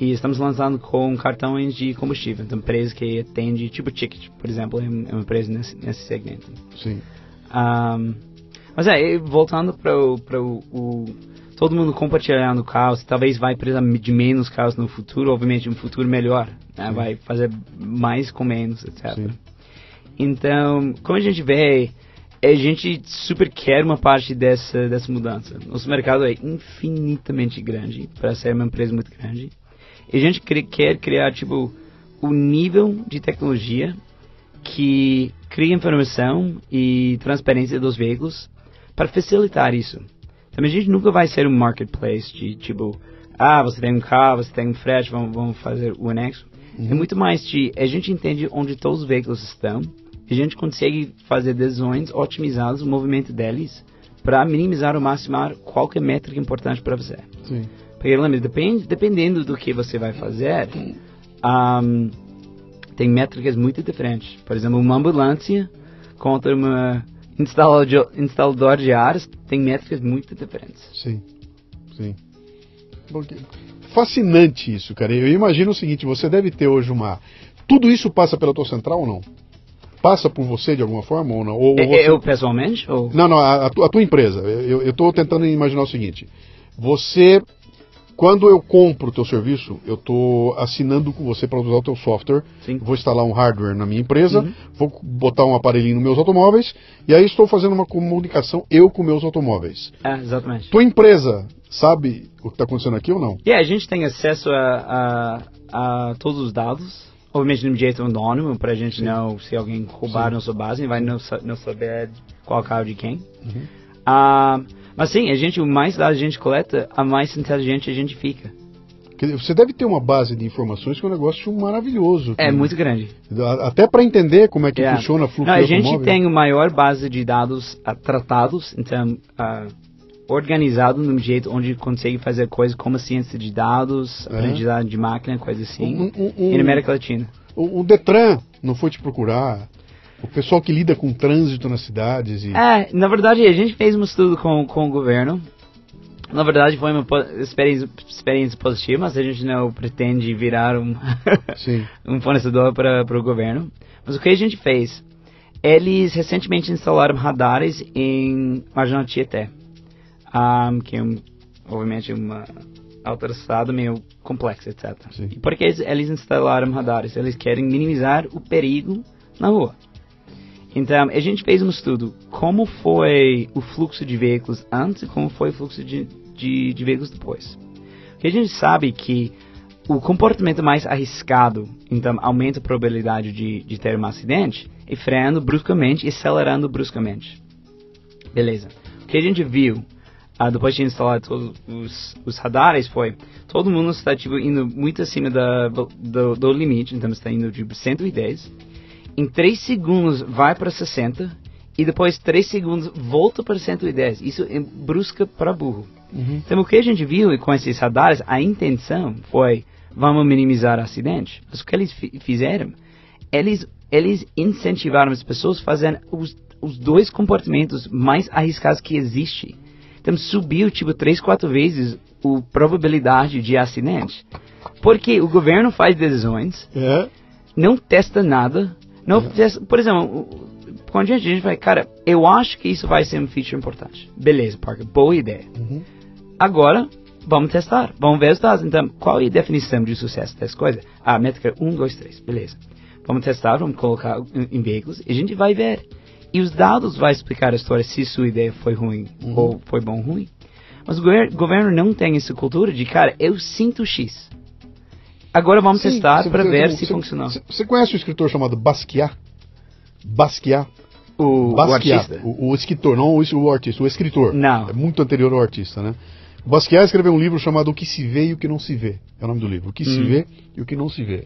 E estamos lançando com cartões de combustível. Então, empresa que atende, tipo Ticket, por exemplo, é uma empresa nesse, nesse segmento. Sim. Um, mas é, voltando para o, todo mundo compartilhando caos, talvez vai precisar de menos caos no futuro, obviamente um futuro melhor, né? vai fazer mais com menos, etc. Sim. Então, como a gente vê, a gente super quer uma parte dessa, dessa mudança. Nosso mercado é infinitamente grande para ser uma empresa muito grande. E a gente quer criar, tipo, o nível de tecnologia que cria informação e transparência dos veículos para facilitar isso. Então a gente nunca vai ser um marketplace de tipo, ah, você tem um carro, você tem um frete, vamos, vamos fazer o anexo. Uhum. É muito mais de, a gente entende onde todos os veículos estão a gente consegue fazer decisões otimizadas o movimento deles para minimizar ou maximar qualquer métrica importante para você. Sim. Porque lembra, depende, dependendo do que você vai fazer, um, tem métricas muito diferentes. Por exemplo, uma ambulância contra uma instalador, instalador de ares tem métricas muito diferentes. Sim, sim. Fascinante isso, cara. Eu imagino o seguinte, você deve ter hoje uma... Tudo isso passa pela tua central ou não? Passa por você de alguma forma ou não? Ou, é, você... Eu pessoalmente? Ou... Não, não, a, a, tua, empresa. Eu estou tentando imaginar o seguinte. Você quando eu compro o teu serviço, eu estou assinando com você para usar o teu software. Sim. Vou instalar um hardware na minha empresa, uhum. vou botar um aparelhinho nos meus automóveis, e aí estou fazendo uma comunicação eu com meus automóveis. É, exatamente. Tua empresa sabe o que está acontecendo aqui ou não? Yeah, a gente tem acesso a, a, a todos os dados, obviamente de um jeito anônimo, para a gente Sim. não, se alguém roubar Sim. nossa base, vai não, não saber qual carro de quem. Uhum. Uh, mas sim, a gente, o mais dados a gente coleta, a mais inteligente a gente fica. Você deve ter uma base de informações que é um negócio maravilhoso. É muito grande. Até para entender como é que é. funciona o fluxo Não, A gente tem a maior base de dados uh, tratados, então uh, organizado num jeito onde consegue fazer coisas como ciência de dados, é. aprendizagem de máquina, coisas assim, um, um, um, em América Latina. O, o Detran não foi te procurar o pessoal que lida com trânsito nas cidades. E... É, na verdade, a gente fez um estudo com, com o governo. Na verdade, foi uma experiência, experiência positiva, mas a gente não pretende virar um, [LAUGHS] um fornecedor para o governo. Mas o que a gente fez? Eles recentemente instalaram radares em Marginal Tietê, um, que é, um, obviamente, uma autoestrada meio complexa, etc. Sim. E por que eles instalaram radares? Eles querem minimizar o perigo na rua. Então, a gente fez um estudo como foi o fluxo de veículos antes e como foi o fluxo de, de, de veículos depois. Porque a gente sabe que o comportamento mais arriscado, então aumenta a probabilidade de, de ter um acidente, é freando bruscamente e acelerando bruscamente. Beleza. O que a gente viu uh, depois de instalar todos os, os, radares foi todo mundo está tipo, indo muito acima da, do, do limite, então está indo tipo 110 em 3 segundos vai para 60 e depois 3 segundos volta para 110. Isso é brusca para burro. Uhum. Então o que a gente viu com esses radares, a intenção foi vamos minimizar acidentes. Mas o que eles fizeram, eles, eles incentivaram as pessoas a fazerem os, os dois comportamentos mais arriscados que existe. Então subiu tipo 3, 4 vezes a probabilidade de acidente. Porque o governo faz decisões, é. não testa nada, não, uhum. Por exemplo, quando a gente vai, cara, eu acho que isso vai ser um feature importante. Beleza, Parker, boa ideia. Uhum. Agora, vamos testar, vamos ver os dados. Então, qual é a definição de sucesso dessa coisa? Ah, métrica 1, 2, 3, beleza. Vamos testar, vamos colocar em veículos e a gente vai ver. E os dados vão explicar a história se sua ideia foi ruim uhum. ou foi bom ou ruim. Mas o governo não tem essa cultura de, cara, eu sinto X. Agora vamos Sim, testar para ver se funcionou. Você conhece um escritor chamado Basquiat? Basquiat? O, Basquiat, o artista? O, o, escritor, não o, o artista, o escritor. Não. É muito anterior ao artista, né? O Basquiat escreveu um livro chamado O que se vê e o que não se vê. É o nome do livro. O que hum. se vê e o que não se vê.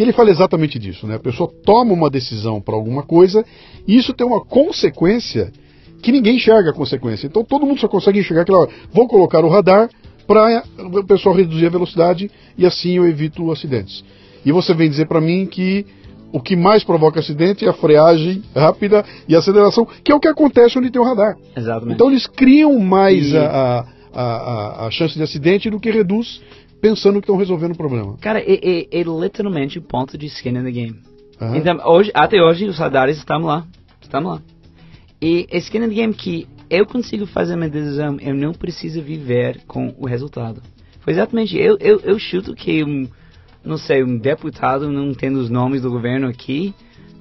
E ele fala exatamente disso, né? A pessoa toma uma decisão para alguma coisa e isso tem uma consequência que ninguém enxerga a consequência. Então todo mundo só consegue enxergar aquela hora. Vou colocar o radar para o pessoal reduzir a velocidade e assim eu evito acidentes. E você vem dizer para mim que o que mais provoca acidente é a freagem rápida e a aceleração, que é o que acontece onde tem o radar. Exatamente. Então eles criam mais e... a, a, a, a, chance de acidente do que reduz pensando que estão resolvendo o problema. Cara, é, é, é literalmente o ponto de skin in the game. Uhum. Então, hoje, até hoje, os radares estão lá. Estamos lá. E é skin in the game que eu consigo fazer minha decisão, eu não preciso viver com o resultado. Foi exatamente, eu, eu, eu chuto que um, não sei, um deputado, não tendo os nomes do governo aqui,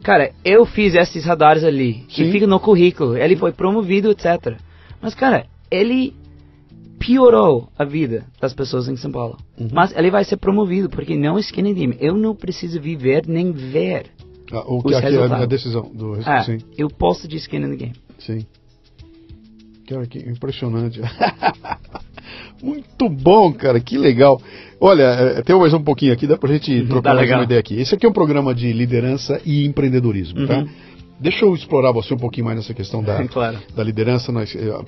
cara, eu fiz esses radares ali, Sim. e fica no currículo, ele foi promovido, etc. Mas, cara, ele piorou a vida das pessoas em São Paulo. Uhum. Mas ele vai ser promovido, porque não é skinny team. Eu não preciso viver nem ver ah, o que aqui é a decisão do ah, sim. Eu posso de skin in the game. Sim. Cara, que impressionante. [LAUGHS] Muito bom, cara, que legal. Olha, é, tem mais um pouquinho aqui, dá pra gente uhum, trocar tá mais legal. uma ideia aqui. Esse aqui é um programa de liderança e empreendedorismo, tá? uhum. tá? Deixa eu explorar você um pouquinho mais nessa questão da, [LAUGHS] claro. da liderança. Eu,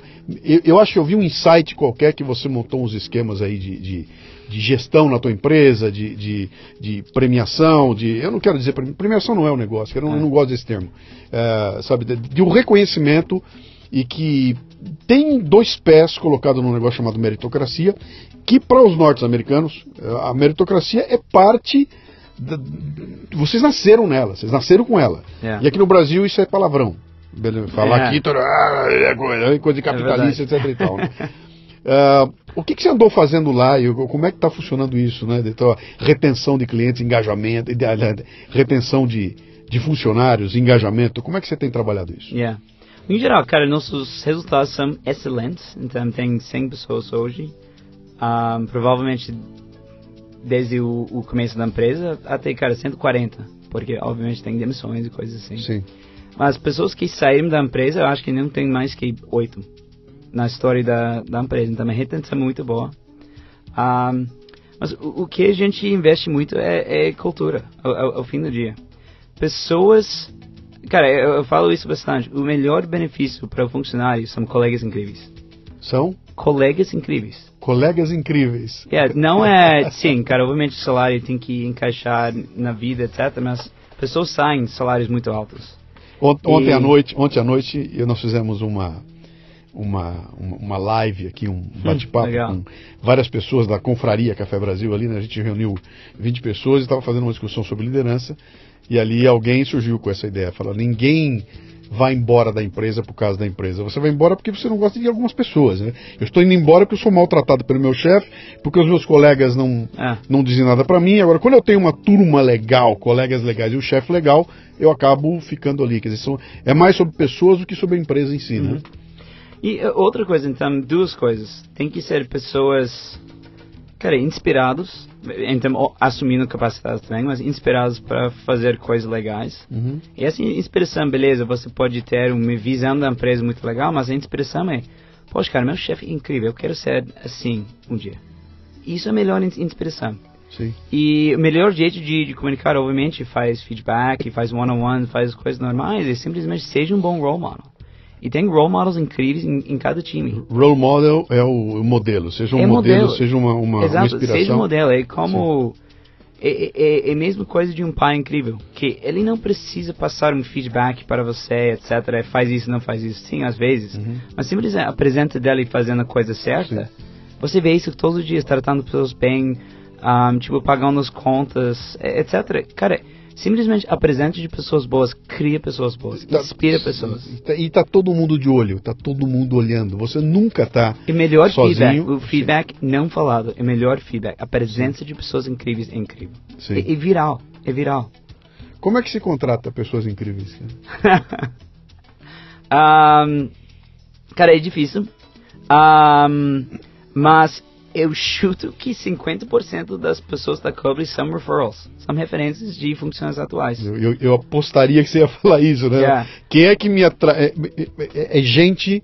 eu, acho que eu vi um insight qualquer que você montou uns esquemas aí de, de, de gestão na tua empresa, de, de, de, premiação, de. Eu não quero dizer premiação não é um negócio, eu não, é. eu não gosto desse termo. É, sabe, de, de um reconhecimento e que tem dois pés colocados num negócio chamado meritocracia, que para os norte-americanos, a meritocracia é parte. Vocês nasceram nela, vocês nasceram com ela. É. E aqui no Brasil isso é palavrão. Falar. É. aqui ah, é coisa, coisa de capitalista, é etc. E tal, né? uh, [LAUGHS] o que, que, você andou fazendo lá e como é que está funcionando isso, né? Então, retenção de clientes, engajamento, retenção de, de funcionários, engajamento. Como é que você tem trabalhado isso? Yeah. Em geral, cara, nossos resultados são excelentes. Então, tem 100 pessoas hoje. Um, provavelmente, desde o, o, começo da empresa até, cara, 140. Porque, obviamente, tem demissões e coisas assim. Sim. Mas pessoas que saíram da empresa, eu acho que não tem mais que 8 na história da, da empresa. Então, a retenção é muito boa. Um, mas o, o, que a gente investe muito é, é cultura, ao, ao, ao fim do dia. Pessoas Cara, eu, eu, falo isso bastante. O melhor benefício para o funcionário são colegas incríveis. São? Colegas incríveis. Colegas incríveis. Yeah, não é, sim, cara, obviamente o salário tem que encaixar na vida, etc. Mas pessoas saem salários muito altos. Ontem e... à noite, ontem à noite nós fizemos uma uma, uma live aqui, um hum, bate-papo com várias pessoas da Confraria Café Brasil ali, né? A gente reuniu 20 pessoas e estava fazendo uma discussão sobre liderança. E ali alguém surgiu com essa ideia, falou, ninguém vai embora da empresa por causa da empresa. Você vai embora porque você não gosta de algumas pessoas. Né? Eu estou indo embora porque eu sou maltratado pelo meu chefe, porque os meus colegas não, é. não dizem nada para mim. Agora, quando eu tenho uma turma legal, colegas legais e um chefe legal, eu acabo ficando ali. Quer dizer, são, é mais sobre pessoas do que sobre a empresa em si. Né? Uhum. Né? E uh, outra coisa, então, duas coisas. Tem que ser pessoas, cara, inspirados então assumindo capacidades também, mas inspirados para fazer coisas legais. Uhum. E essa inspiração, beleza, você pode ter uma visão da empresa muito legal, mas a inspiração é, poxa, cara, meu chefe é incrível, eu quero ser assim um dia. Isso é a melhor inspiração. Sim. E o melhor jeito de, de, comunicar, obviamente, faz feedback, faz one-on-one, -on -one, faz coisas normais, é simplesmente seja um bom role model. E tem role models incríveis em, em cada time. Role model é o, modelo, seja um é modelo, modelo, seja uma, uma, Exato, uma inspiração. seja um modelo, é como... É, é, é, é, a mesma coisa de um pai incrível, que ele não precisa passar um feedback para você, etc. É, faz isso, não faz isso. Sim, às vezes. Uhum. Mas simplesmente apresenta dele fazendo a coisa certa. Sim. Você vê isso todos os dias, tratando pessoas bem, um, tipo, pagando as contas, etc. Cara, simplesmente apresente de pessoas boas, cria pessoas boas, tá, inspira pessoas. E está tá todo mundo de olho, está todo mundo olhando. Você nunca está E melhor sozinho. feedback, o feedback Sim. não falado, é melhor feedback. A presença de pessoas incríveis é incrível. Sim. É, é, viral, é viral. Como é que se contrata pessoas incríveis? um, [LAUGHS] cara, é difícil. Um, mas eu chuto que 50% das pessoas da Cobre são referrals, são referências de funções atuais. Eu, eu, eu, apostaria que você ia falar isso, né? Yeah. Quem é que me atrai? É, é, é, gente,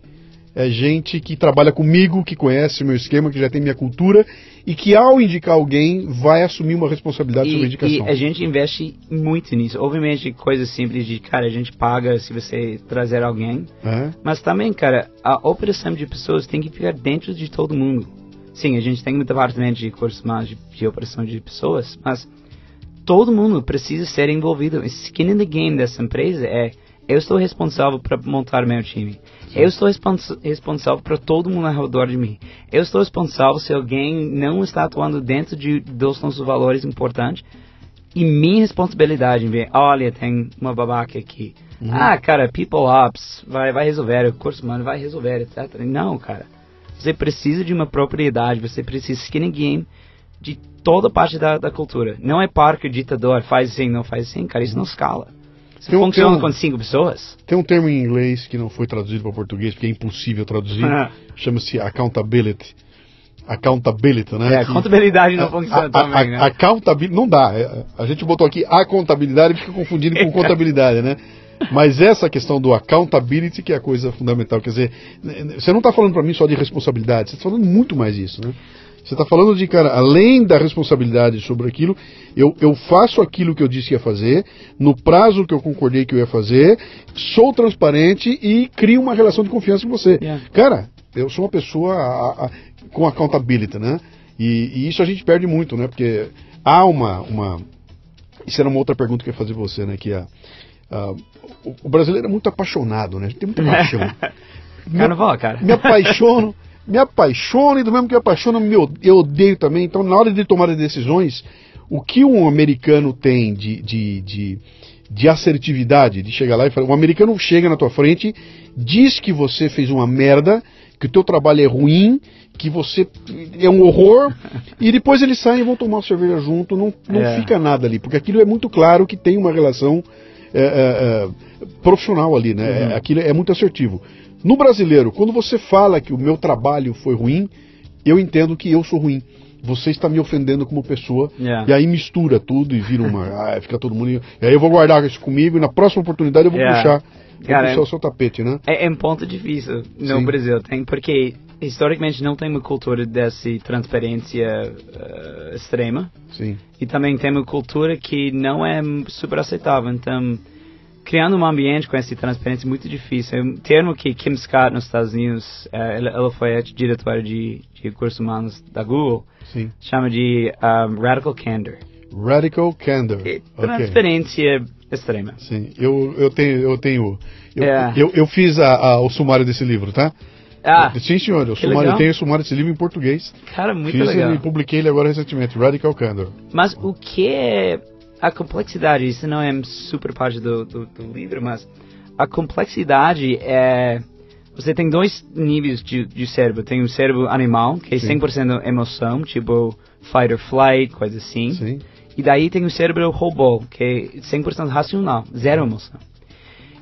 é gente que trabalha comigo, que conhece o meu esquema, que já tem minha cultura e que ao indicar alguém vai assumir uma responsabilidade e, sobre a indicação. E a gente investe muito nisso. Obviamente, coisas simples de, cara, a gente paga se você trazer alguém. É. Mas também, cara, a operação de pessoas tem que ficar dentro de todo mundo. Sim, a gente tem um departamento de cursos mais de, de operação de pessoas, mas todo mundo precisa ser envolvido. Skin in the game dessa empresa é Eu estou responsável para montar meu time. Eu estou respons responsável para todo mundo ao redor de mim. Eu estou responsável se alguém não está atuando dentro de, dos nossos valores importantes. E minha responsabilidade em ver, olha, tem uma babaca aqui. Uhum. Ah, cara, people ops, vai, vai resolver, o curso humano vai resolver, etc. Não, cara. Você precisa de uma propriedade, você precisa skin game de toda parte da, da cultura. Não é parque ditador, faz assim, não faz assim, cara, isso não escala. Isso tem funciona um, com cinco pessoas. Tem um termo em inglês que não foi traduzido para português, porque é impossível traduzir, chama-se accountability. Accountability, né? É, a contabilidade não funciona a, também, a, né? Accountability, não dá. É, a gente botou aqui a contabilidade e fica confundindo com [LAUGHS] contabilidade, né? Mas essa questão do accountability que é a coisa fundamental. Quer dizer, você não está falando para mim só de responsabilidade, você está falando muito mais disso, né? Você está falando de, cara, além da responsabilidade sobre aquilo, eu, eu faço aquilo que eu disse que ia fazer, no prazo que eu concordei que eu ia fazer, sou transparente e crio uma relação de confiança com você. Yeah. Cara, eu sou uma pessoa a, a, com accountability, né? E, e, isso a gente perde muito, né? Porque há uma, uma. Isso era uma outra pergunta que eu ia fazer você, né? Que a, a o, o, brasileiro é muito apaixonado, né? A gente tem muita paixão. [LAUGHS] Carnaval, cara. Me apaixono me apaixono e do mesmo que me apaixono, eu odeio também. Então, na hora de tomar as decisões, o que um americano tem de, de, de, de assertividade, de chegar lá e falar, um americano chega na tua frente, diz que você fez uma merda, que o teu trabalho é ruim, que você é um horror, [LAUGHS] e depois eles saem e vão tomar uma cerveja junto, não, não é. fica nada ali, porque aquilo é muito claro que tem uma relação é, é profissional ali, né? Uhum. Aquilo é muito assertivo. No brasileiro, quando você fala que o meu trabalho foi ruim, eu entendo que eu sou ruim. Você está me ofendendo como pessoa. Yeah. E aí mistura tudo e vira uma. [LAUGHS] ah, fica todo mundo. E aí eu vou guardar isso comigo e na próxima oportunidade eu vou yeah. puxar, vou Cara, puxar é, o seu tapete, né? É, é um ponto difícil no Sim. Brasil. Tem, porque historicamente não tem uma cultura dessa transparência uh, extrema. Sim. E também tem uma cultura que não é super aceitável. Então criando um ambiente com essa transparência muito difícil. É um termo que Kim Scott nos Estados Unidos, eh, ela, ela foi a diretora de, de recursos humanos da Google, Sim. chama de um, radical candor. Radical candor. E, transparência okay. extrema. Sim, eu, eu tenho, eu tenho, eu, é. eu, eu, fiz a, a, o sumário desse livro, tá? Ah, Sim, senhor. Eu, sumário, eu tenho o sumário desse livro em português. Cara, muito Fiz legal. e publiquei ele agora recentemente, Radical Candor. Mas o que é a complexidade, isso não é super parte do, do, do, livro, mas a complexidade é. Você tem dois níveis de, de cérebro. Tem o cérebro animal, que é Sim. 100% emoção, tipo fight or flight, coisa assim. Sim. E daí tem o cérebro robô, que é 100% racional, zero emoção.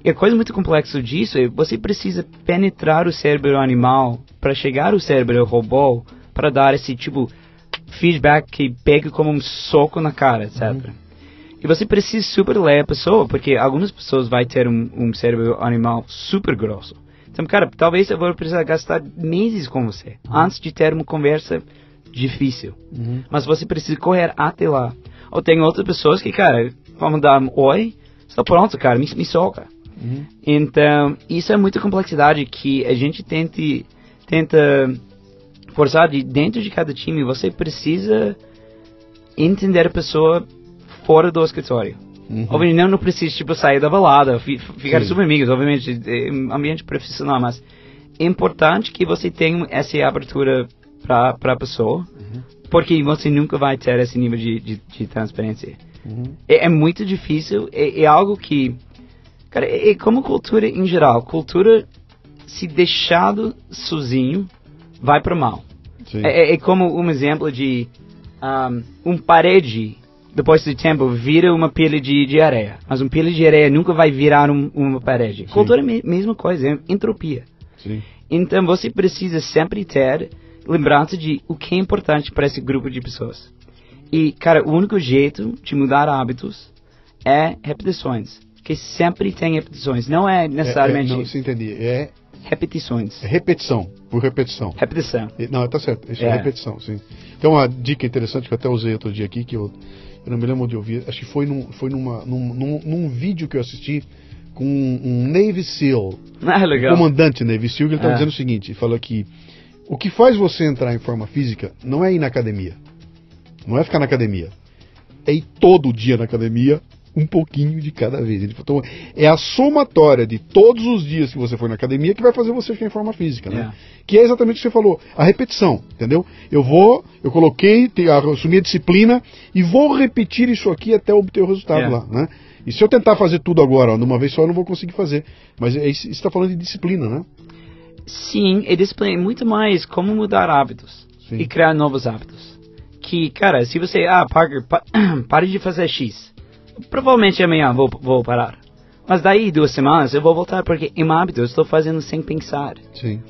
E a coisa muito complexa disso é você precisa penetrar o cérebro animal para chegar ao cérebro robô para dar esse tipo feedback que pega como um soco na cara, etc. Uhum. E você precisa super ler a pessoa, porque algumas pessoas vai ter um, um cérebro animal super grosso. Então, cara, talvez eu vou precisar gastar meses com você uhum. antes de ter uma conversa difícil. Uhum. Mas você precisa correr até lá. Ou tem outras pessoas que, cara, vamos dar um oi, está pronto, cara, me, me soca. Uhum. Então, isso é muita complexidade que a gente tente, tenta forçar de dentro de cada time. Você precisa entender a pessoa fora do escritório. Uhum. Obviamente não, não precisa tipo, sair da balada, ficar Sim. super amigos, obviamente, é ambiente profissional, mas é importante que você tenha essa abertura para a pessoa, uhum. porque você nunca vai ter esse nível de, de, de transparência. Uhum. É, é, muito difícil, é, é, algo que, cara, é, é, como cultura em geral, cultura se deixado sozinho vai para mal. É, é, como um exemplo de um, um parede depois do tempo, vira uma pilha de, de areia. Mas uma pilha de areia nunca vai virar um, uma parede. Sim. Cultura é a mesma coisa, é entropia. Sim. Então você precisa sempre ter lembrança de o que é importante para esse grupo de pessoas. E, cara, o único jeito de mudar hábitos é repetições. Que sempre tem repetições. Não é necessariamente. É, é, não, se entendi. É. Repetições. Repetição, por repetição. Repetição. Não, tá certo. Isso é, é repetição, sim. Então, uma dica interessante que eu até usei outro dia aqui, que eu eu não me lembro onde eu vi, acho que foi num, foi numa, num, num, num vídeo que eu assisti com um, Navy SEAL, ah, legal. Comandante Navy SEAL, que ele estava é. dizendo o seguinte, ele falou que o que faz você entrar em forma física não é ir na academia, não é ficar na academia, é ir todo dia na academia um pouquinho de cada vez. Então, é a somatória de todos os dias que você for na academia que vai fazer você ficar em forma física, né? É. Que é exatamente o que você falou, a repetição, entendeu? Eu vou, eu coloquei, assumi a disciplina e vou repetir isso aqui até obter o resultado É. lá, né? E se eu tentar fazer tudo agora, ó, de uma vez só, eu não vou conseguir fazer. Mas é, isso- está falando de disciplina, né? Sim, e disciplina muito mais como mudar hábitos Sim. e criar novos hábitos. Que, cara, se você, ah, Parker, pa [CLEARS THROAT] pare de fazer X. Provavelmente amanhã vou, vou parar. Mas daí, duas semanas, eu vou voltar porque é um hábito, eu estou fazendo sem pensar. Sim.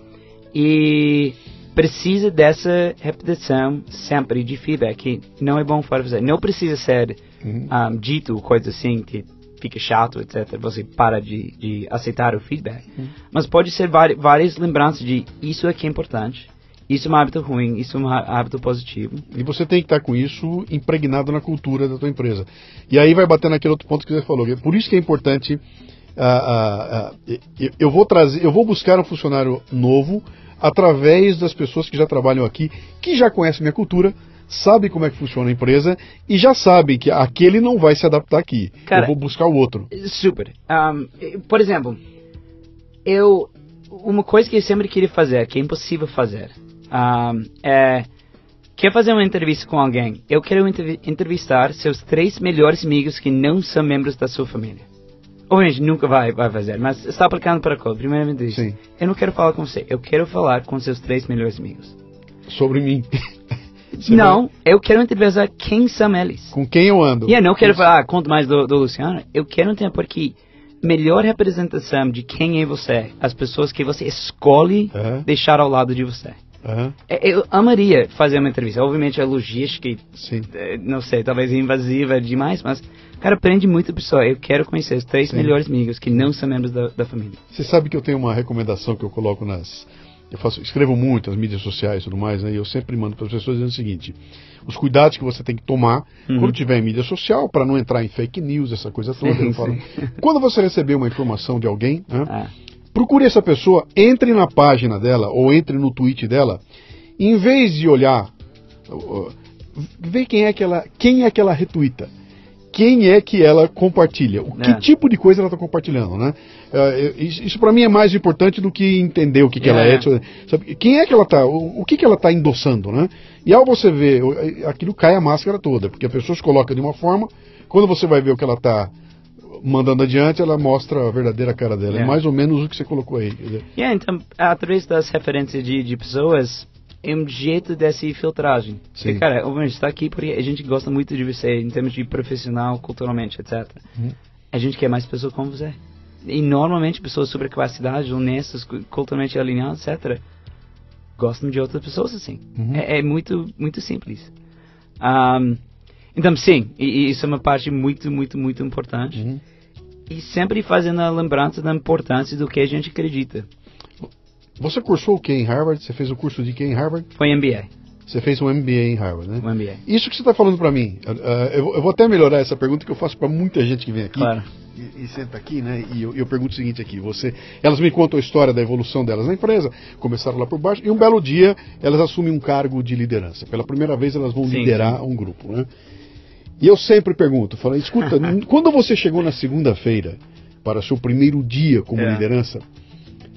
E precisa dessa repetição sempre de feedback, que não é bom para você. Não precisa ser Uhum. ah, dito coisa assim que fica chato, etc. Você para de, de aceitar o feedback. Mas pode ser várias lembranças de isso aqui é importante, isso é um hábito ruim, isso é um há- hábito positivo. E você tem que estar com isso impregnado na cultura da tua empresa. E aí vai bater naquele outro ponto que você falou. Por isso que é importante. ah, ah, ah, eu- vou trazer, eu vou buscar um funcionário novo através das pessoas que já trabalham aqui, que já conhecem minha cultura, sabem como é que funciona a empresa e já sabem que aquele não vai se adaptar aqui. Cara, eu vou buscar o outro. Super. Um, por exemplo, eu uma coisa que eu sempre queria fazer, que é impossível fazer, um, é quer fazer uma entrevista com alguém. Eu quero entrevi- entrevistar seus três melhores amigos que não são membros da sua família. Obviamente nunca vai, vai fazer, mas está aplicando para qual? Primeiramente isso. Sim. Eu não quero falar com você, eu quero falar com seus três melhores amigos. Sobre mim. Você [LAUGHS] não, eu quero entrevistar quem são eles. vai- Com quem eu ando. E eu não quero falar, ah, conta mais do, do Luciano. Eu quero ter porque melhor representação de quem é você, as pessoas que você escolhe deixar ao lado de você. É, Eu amaria fazer uma entrevista. Obviamente a logística, e, Sim. eh, não sei, talvez invasiva demais, mas, cara, aprende muito pessoa. Eu quero conhecer os três Sim. melhores amigos que não são membros da, da família. Você sabe que eu tenho uma recomendação que eu coloco nas. Eu faço, escrevo muito nas mídias sociais e tudo mais, né? E eu sempre mando para as pessoas dizendo o seguinte: os cuidados que você tem que tomar Uhum. quando tiver em mídia social, para não entrar em fake news, essa coisa toda. Sim. Quando você receber uma informação de alguém, né? Ah, procure essa pessoa, entre na página dela ou entre no tweet dela, em vez de olhar, vê quem é que ela, quem é que ela retuita. Quem é que ela compartilha? O que É. tipo de coisa ela está compartilhando, né? Eh, isso isso para mim é mais importante do que entender o que, que ela É. é. sabe? Quem é que ela está? O, que, que ela está endossando, né? E ao você ver, aquilo cai a máscara toda, porque a pessoa se coloca de uma forma, quando você vai ver o que ela está mandando adiante, ela mostra a verdadeira cara dela. É, É. mais ou menos o que você colocou aí. dizer, Yeah, então, através das referências de, de pessoas, é um jeito dessa filtragem. Sim. Porque, cara, a gente está aqui porque a gente gosta muito de você, em termos de profissional, culturalmente, etc. Uhum. A gente quer mais pessoas como você. E normalmente pessoas sobre capacidade, honestas, cu- culturalmente alinhadas, etc. Gostam de outras pessoas assim. Uhum. É, é muito, muito simples. Ahm, então, sim, e, e isso é uma parte muito, muito, muito importante. Uhum. E sempre fazendo a lembrança da importância do que a gente acredita. Você cursou o que em Harvard? Você fez o curso de que em Harvard? Foi MBA. Você fez um MBA em Harvard, né? O MBA. Isso que você está falando para mim, uh, eu, vou- eu vou até melhorar essa pergunta que eu faço para muita gente que vem aqui Claro. e, e senta aqui, né? E eu, eu pergunto o seguinte aqui: você, elas me contam a história da evolução delas na empresa, começaram lá por baixo e um belo dia elas assumem um cargo de liderança. Pela primeira vez elas vão Sim, liderar um grupo, né? E eu sempre pergunto, falo, escuta, [LAUGHS] quando você chegou na segunda-feira para seu primeiro dia como É. liderança,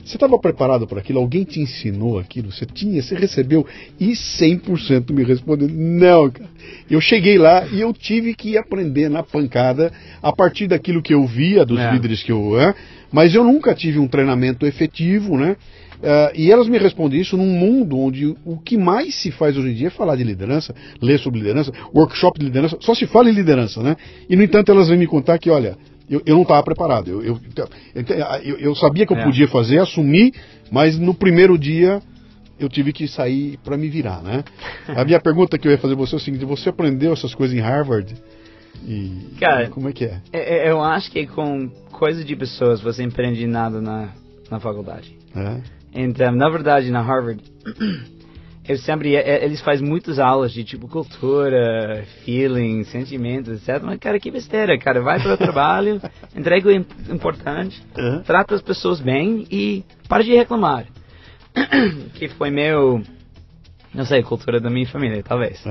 você estava preparado para aquilo? Alguém te ensinou aquilo? Você tinha, você recebeu? E 100% me respondeu: não, cara. Eu cheguei lá e eu tive que aprender na pancada a partir daquilo que eu via dos É. líderes que eu. É, mas eu nunca tive um treinamento efetivo, né? Ah, e elas me respondem isso num mundo onde o que mais se faz hoje em dia é falar de liderança, ler sobre liderança, workshop de liderança, só se fala em liderança, né? E no entanto elas vêm me contar que, olha, eu, eu não estava preparado. Eu, eu, eu, eu sabia que eu É. podia fazer, assumi, mas no primeiro dia eu tive que sair para me virar, né? A minha pergunta que eu ia fazer pra você é o seguinte: você aprendeu essas coisas em Harvard? E Cara, como é que é? É, é, Eu acho que com coisa de pessoas você aprende nada na, na faculdade. É? Então, na verdade, na Harvard, eu sempre, é, eles fazem muitas aulas de tipo cultura, feeling, sentimentos, etc. Mas, cara, que besteira, cara. Vai para o trabalho, [LAUGHS] entrega o im- importante, Uhum. trata as pessoas bem e para de reclamar. [CLEARS THROAT] que foi meu, não sei, cultura da minha família, talvez.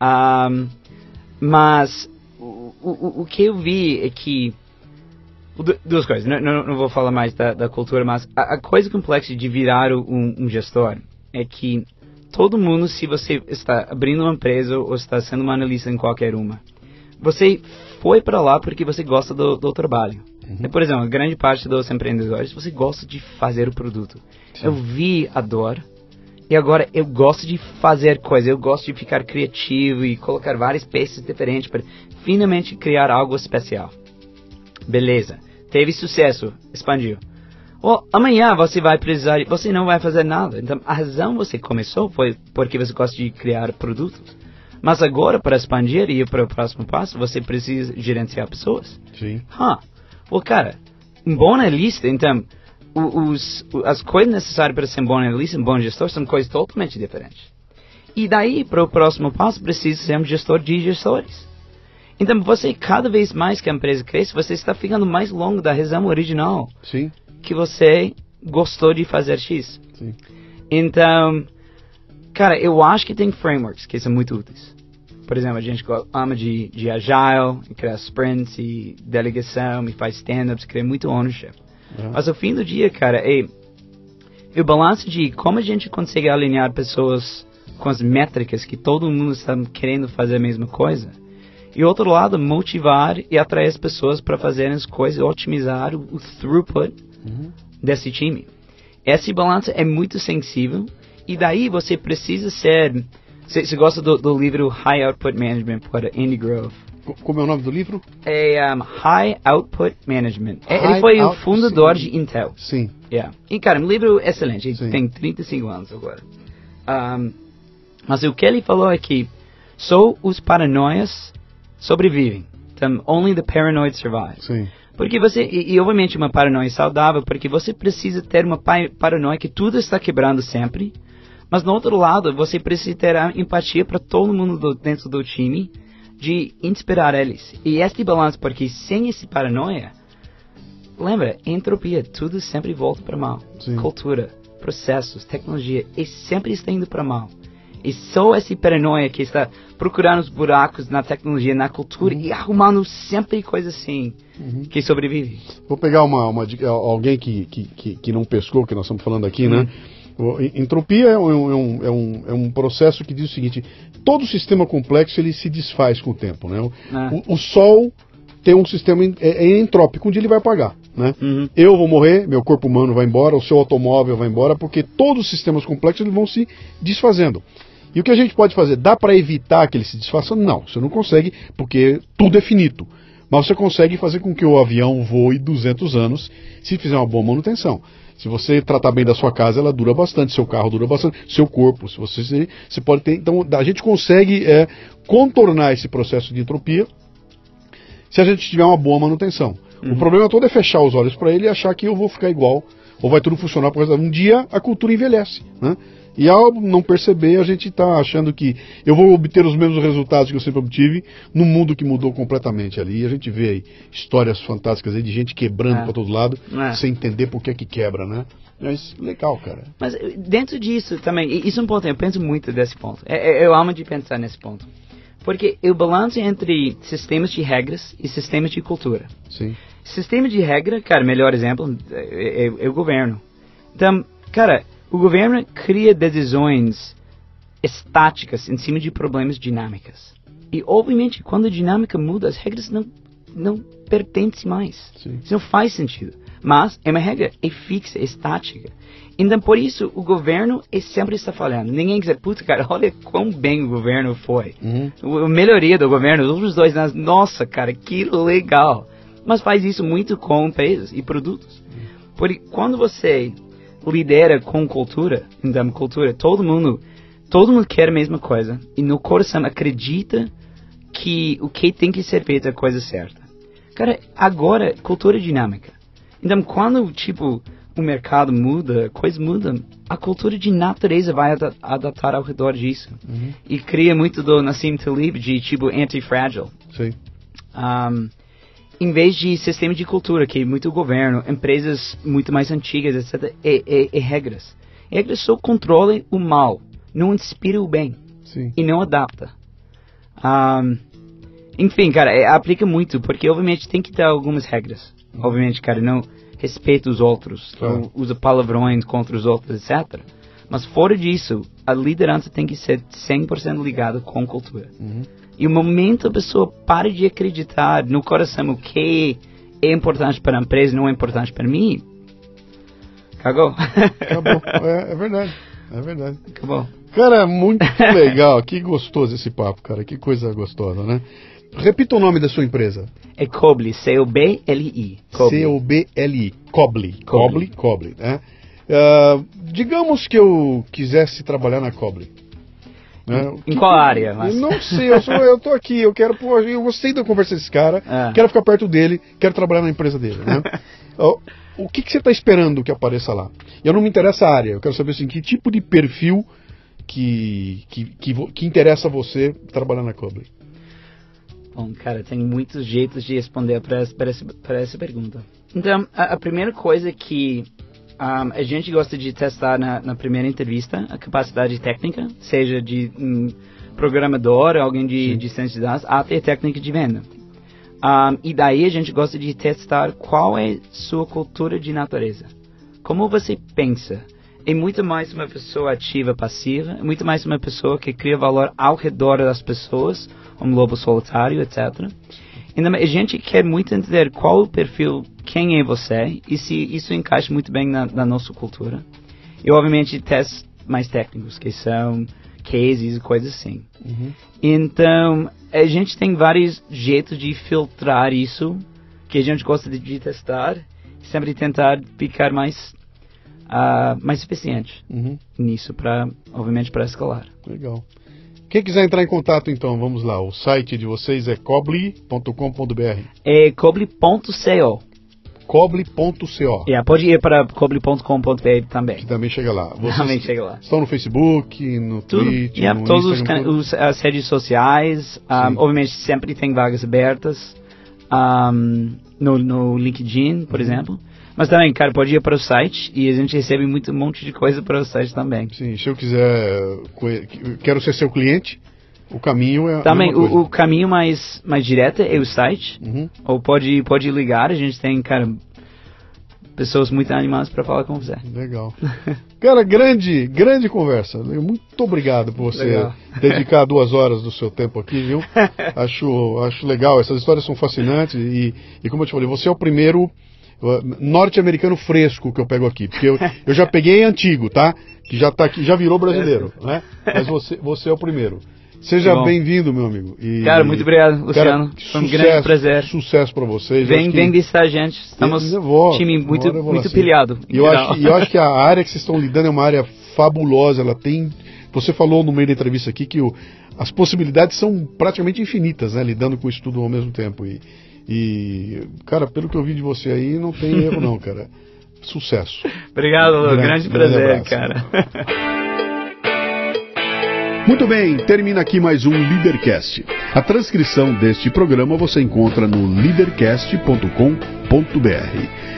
Ahm, mas o, o, o que eu vi é que duas coisas, não, não, não, vou falar mais da, da cultura, mas a, a, coisa complexa de virar um, um, gestor é que todo mundo, se você está abrindo uma empresa ou está sendo uma analista em qualquer uma, você foi para lá porque você gosta do, do trabalho. Uhum. Por exemplo, grande parte dos empreendedores, você gosta de fazer o produto. Sim. Eu vi a dor e agora eu gosto de fazer coisas, eu gosto de ficar criativo e colocar várias peças diferentes para finalmente criar algo especial. Beleza teve sucesso, expandiu. Well, amanhã você vai precisar, você não vai fazer nada. Então, a razão você começou foi porque você gosta de criar produtos. Mas agora, para expandir e ir para o próximo passo, você precisa gerenciar pessoas. Sim. Huh. Well, cara, um bom analista, então, os, as coisas necessárias para ser um bom analista, um bom gestor, são coisas totalmente diferentes. E daí, para o próximo passo, precisa ser um gestor de gestores. Então, você, cada vez mais que a empresa cresce, você está ficando mais longo da razão original. Sim. Que você gostou de fazer X. Sim. Então, cara, eu acho que tem frameworks que são muito úteis. Por exemplo, a gente ama de, de agile, criar sprints e delegação, e faz stand-ups, cria muito ownership. Uhum. Mas ao fim do dia, cara, é, o balanço de como a gente consegue alinhar pessoas com as métricas que todo mundo está querendo fazer a mesma coisa e outro lado, motivar e atrair as pessoas para fazerem as coisas, otimizar o, o throughput uhum. desse time. Esse balanço é muito sensível e daí você precisa ser. Você gosta do, do, livro High Output Management por Andy Grove? Como é o nome do livro? É um, High Output Management. É, High Ele foi o fundador sim. de Intel. Sim. Yeah. E, cara, um livro excelente. Ele tem 35 anos agora. Um, mas o que ele falou é que só os paranoias sobrevivem. Então, only the paranoid survive. Sim. Porque você, e, e, obviamente uma paranoia saudável, porque você precisa ter uma paranoia que tudo está quebrando sempre, mas no outro lado, você precisa ter a empatia para todo mundo do, dentro do time, de inspirar eles. E este balanço, porque sem esse paranoia, lembra, entropia, tudo sempre volta para mal. Sim. Cultura, processos, tecnologia, e sempre está indo para mal. E só esse paranoia que está procurando os buracos na tecnologia, na cultura uhum. e arrumando sempre coisas assim uhum. que sobrevive. Vou pegar uma, uma alguém que, que, que, não pescou, que nós estamos falando aqui, né? uhum. né? Entropia é um, é, um, é, um, é um processo que diz o seguinte: todo sistema complexo ele se desfaz com o tempo, né? O, ah. o, o Sol tem um sistema é, é entrópico, um dia ele vai apagar. Né? Uhum. Eu vou morrer, meu corpo humano vai embora, o seu automóvel vai embora, porque todos os sistemas complexos eles vão se desfazendo. E o que a gente pode fazer? Dá para evitar que ele se desfaça? Não, você não consegue, porque tudo é finito. Mas você consegue fazer com que o avião voe 200 anos se fizer uma boa manutenção. Se você tratar bem da sua casa, ela dura bastante, seu carro dura bastante, seu corpo, se você, você pode ter. Então, a gente consegue é, contornar esse processo de entropia se a gente tiver uma boa manutenção. Uhum. O problema todo é fechar os olhos para ele e achar que eu vou ficar igual, ou vai tudo funcionar por Um dia a cultura envelhece. Né? E ao não perceber, a gente está achando que eu vou obter os mesmos resultados que eu sempre obtive num mundo que mudou completamente ali. E a gente vê aí histórias fantásticas aí de gente quebrando é. para todo lado, é. sem entender por que é que quebra, né? Mas legal, cara. Mas eh, dentro disso também, isso é um ponto, eu penso muito desse ponto. É, é, eu amo de pensar nesse ponto. Porque o balanço entre sistemas de regras e sistemas de cultura. Sim. Sistema de regra, cara, melhor exemplo é, é, é o governo. Então, cara, o governo cria decisões estáticas em cima de problemas dinâmicas. E, obviamente, quando a dinâmica muda, as regras não, não pertencem mais. Sim. Isso não faz sentido. Mas é uma regra, é fixa, é estática. Então, por isso, o governo é sempre está falhando. Ninguém diz, puta, cara, [LAUGHS] olha quão bem o governo foi. Uhum. A melhoria do governo, os outros dois anos, nossa, cara, que legal. Mas faz isso muito com empresas e produtos. Uhum. Porque quando você lidera com cultura, então cultura, todo mundo, todo mundo quer a mesma coisa e no coração acredita que o que tem que ser feito é a coisa certa. Cara, agora cultura dinâmica. Então quando tipo o mercado muda, coisas mudam, a cultura de natureza vai ad adaptar ao redor disso. Uhum. E cria muito do Nassim Talib de tipo anti-fragile. Sim. Um, em vez de sistema de cultura, que é muito governo, empresas muito mais antigas, etc., e, e, e regras. Regras só controlam o mal, não inspiram o bem. Sim. E não adapta. Um, Enfim, cara, é, aplica muito, porque obviamente tem que ter algumas regras. Obviamente, cara, não respeita os outros, Claro. não usa palavrões contra os outros, etc. Mas fora disso, a liderança tem que ser 100% ligada com cultura. E o momento a pessoa para de acreditar no coração o que é importante para a empresa não é importante para mim, cagou. Acabou. [LAUGHS] é, é verdade. É verdade. Acabou. Cara, muito [LAUGHS] legal. Que gostoso esse papo, cara. Que coisa gostosa, né? Repita o nome da sua empresa. É Cobli, C-O-B-L-I. Cobli. C-O-B-L-I. Coble. Coble, né? Ah, digamos que eu quisesse trabalhar na Coble. Né? Em qual área? Mas... Não sei, eu, sou, eu tô aqui, eu quero, pô, eu gostei da conversa desse cara, Ah. quero ficar perto dele, quero trabalhar na empresa dele, né? [LAUGHS] O que, que você está esperando que apareça lá? Eu não me interessa a área, eu quero saber assim, que tipo de perfil que, que, que, que interessa a você trabalhar na Coble. Bom, cara, tem muitos jeitos de responder para essa, essa pergunta. Então, a, a primeira coisa que ahm, a gente gosta de testar na, na primeira entrevista, a capacidade técnica, seja de um programador, alguém de, de ciência de dados, até técnica de venda. Ahm, e daí a gente gosta de testar qual é sua cultura de natureza. Como você pensa? É muito mais uma pessoa ativa, passiva, é muito mais uma pessoa que cria valor ao redor das pessoas, um lobo solitário, etc. Então, a gente quer muito entender qual o perfil, quem é você, e se isso encaixa muito bem na, na nossa cultura. E, obviamente, testes mais técnicos, que são cases e coisas assim. Então, a gente tem vários jeitos de filtrar isso, que a gente gosta de, testar, e sempre tentar ficar mais, ah, mais eficiente Uhum, nisso, para, obviamente, para escalar. legal. Quem quiser entrar em contato, então, vamos lá. O site de vocês é coble.com.br. É coble.co. coble.co. Yeah, pode ir para coble.com.br também. Que também chega lá. Vocês Também chega lá. estão no Facebook, no Tudo, Twitter, yeah, no todos os, Instagram, can- tudo? os- as redes sociais, um, Sim. obviamente sempre tem vagas abertas um, no, no LinkedIn, por exemplo. Mas também, cara, pode ir para o site e a gente recebe muito, um monte de coisa para o site também. Sim, se eu quiser, quero ser seu cliente, o caminho é a Também, o, o caminho mais, mais direto é o site, Uhum. ou pode, pode ligar, a gente tem, cara, pessoas muito animadas para falar com você. Legal. [LAUGHS] Cara, grande, grande conversa. Muito obrigado por você Legal. [LAUGHS] dedicar duas horas do seu tempo aqui, viu? [LAUGHS] Acho, acho legal. Essas histórias são fascinantes e, e como eu te falei, você é o primeiro norte-americano fresco que eu pego aqui, porque eu, eu já peguei antigo, tá? Que já tá aqui, já virou brasileiro, né? Mas você, você é o primeiro. Seja bem-vindo, meu amigo. E- Cara, muito obrigado, Luciano. Cara, Foi um sucesso, grande prazer. Sucesso pra vocês. Vem, vem visitar gente. Estamos um time muito, muito pilhado. E eu acho, eu acho que a área que vocês estão lidando é uma área fabulosa. Ela tem. Você falou no meio da entrevista aqui que o- as possibilidades são praticamente infinitas, né? Lidando com isso tudo ao mesmo tempo. E, e, cara, pelo que eu vi de você aí, não tem erro não, [LAUGHS] cara. Sucesso. Obrigado, Lu. Grande- Grande, grande prazer, abraço. cara. [LAUGHS] Muito bem, termina aqui mais um Leadercast. A transcrição deste programa você encontra no leadercast.com.br.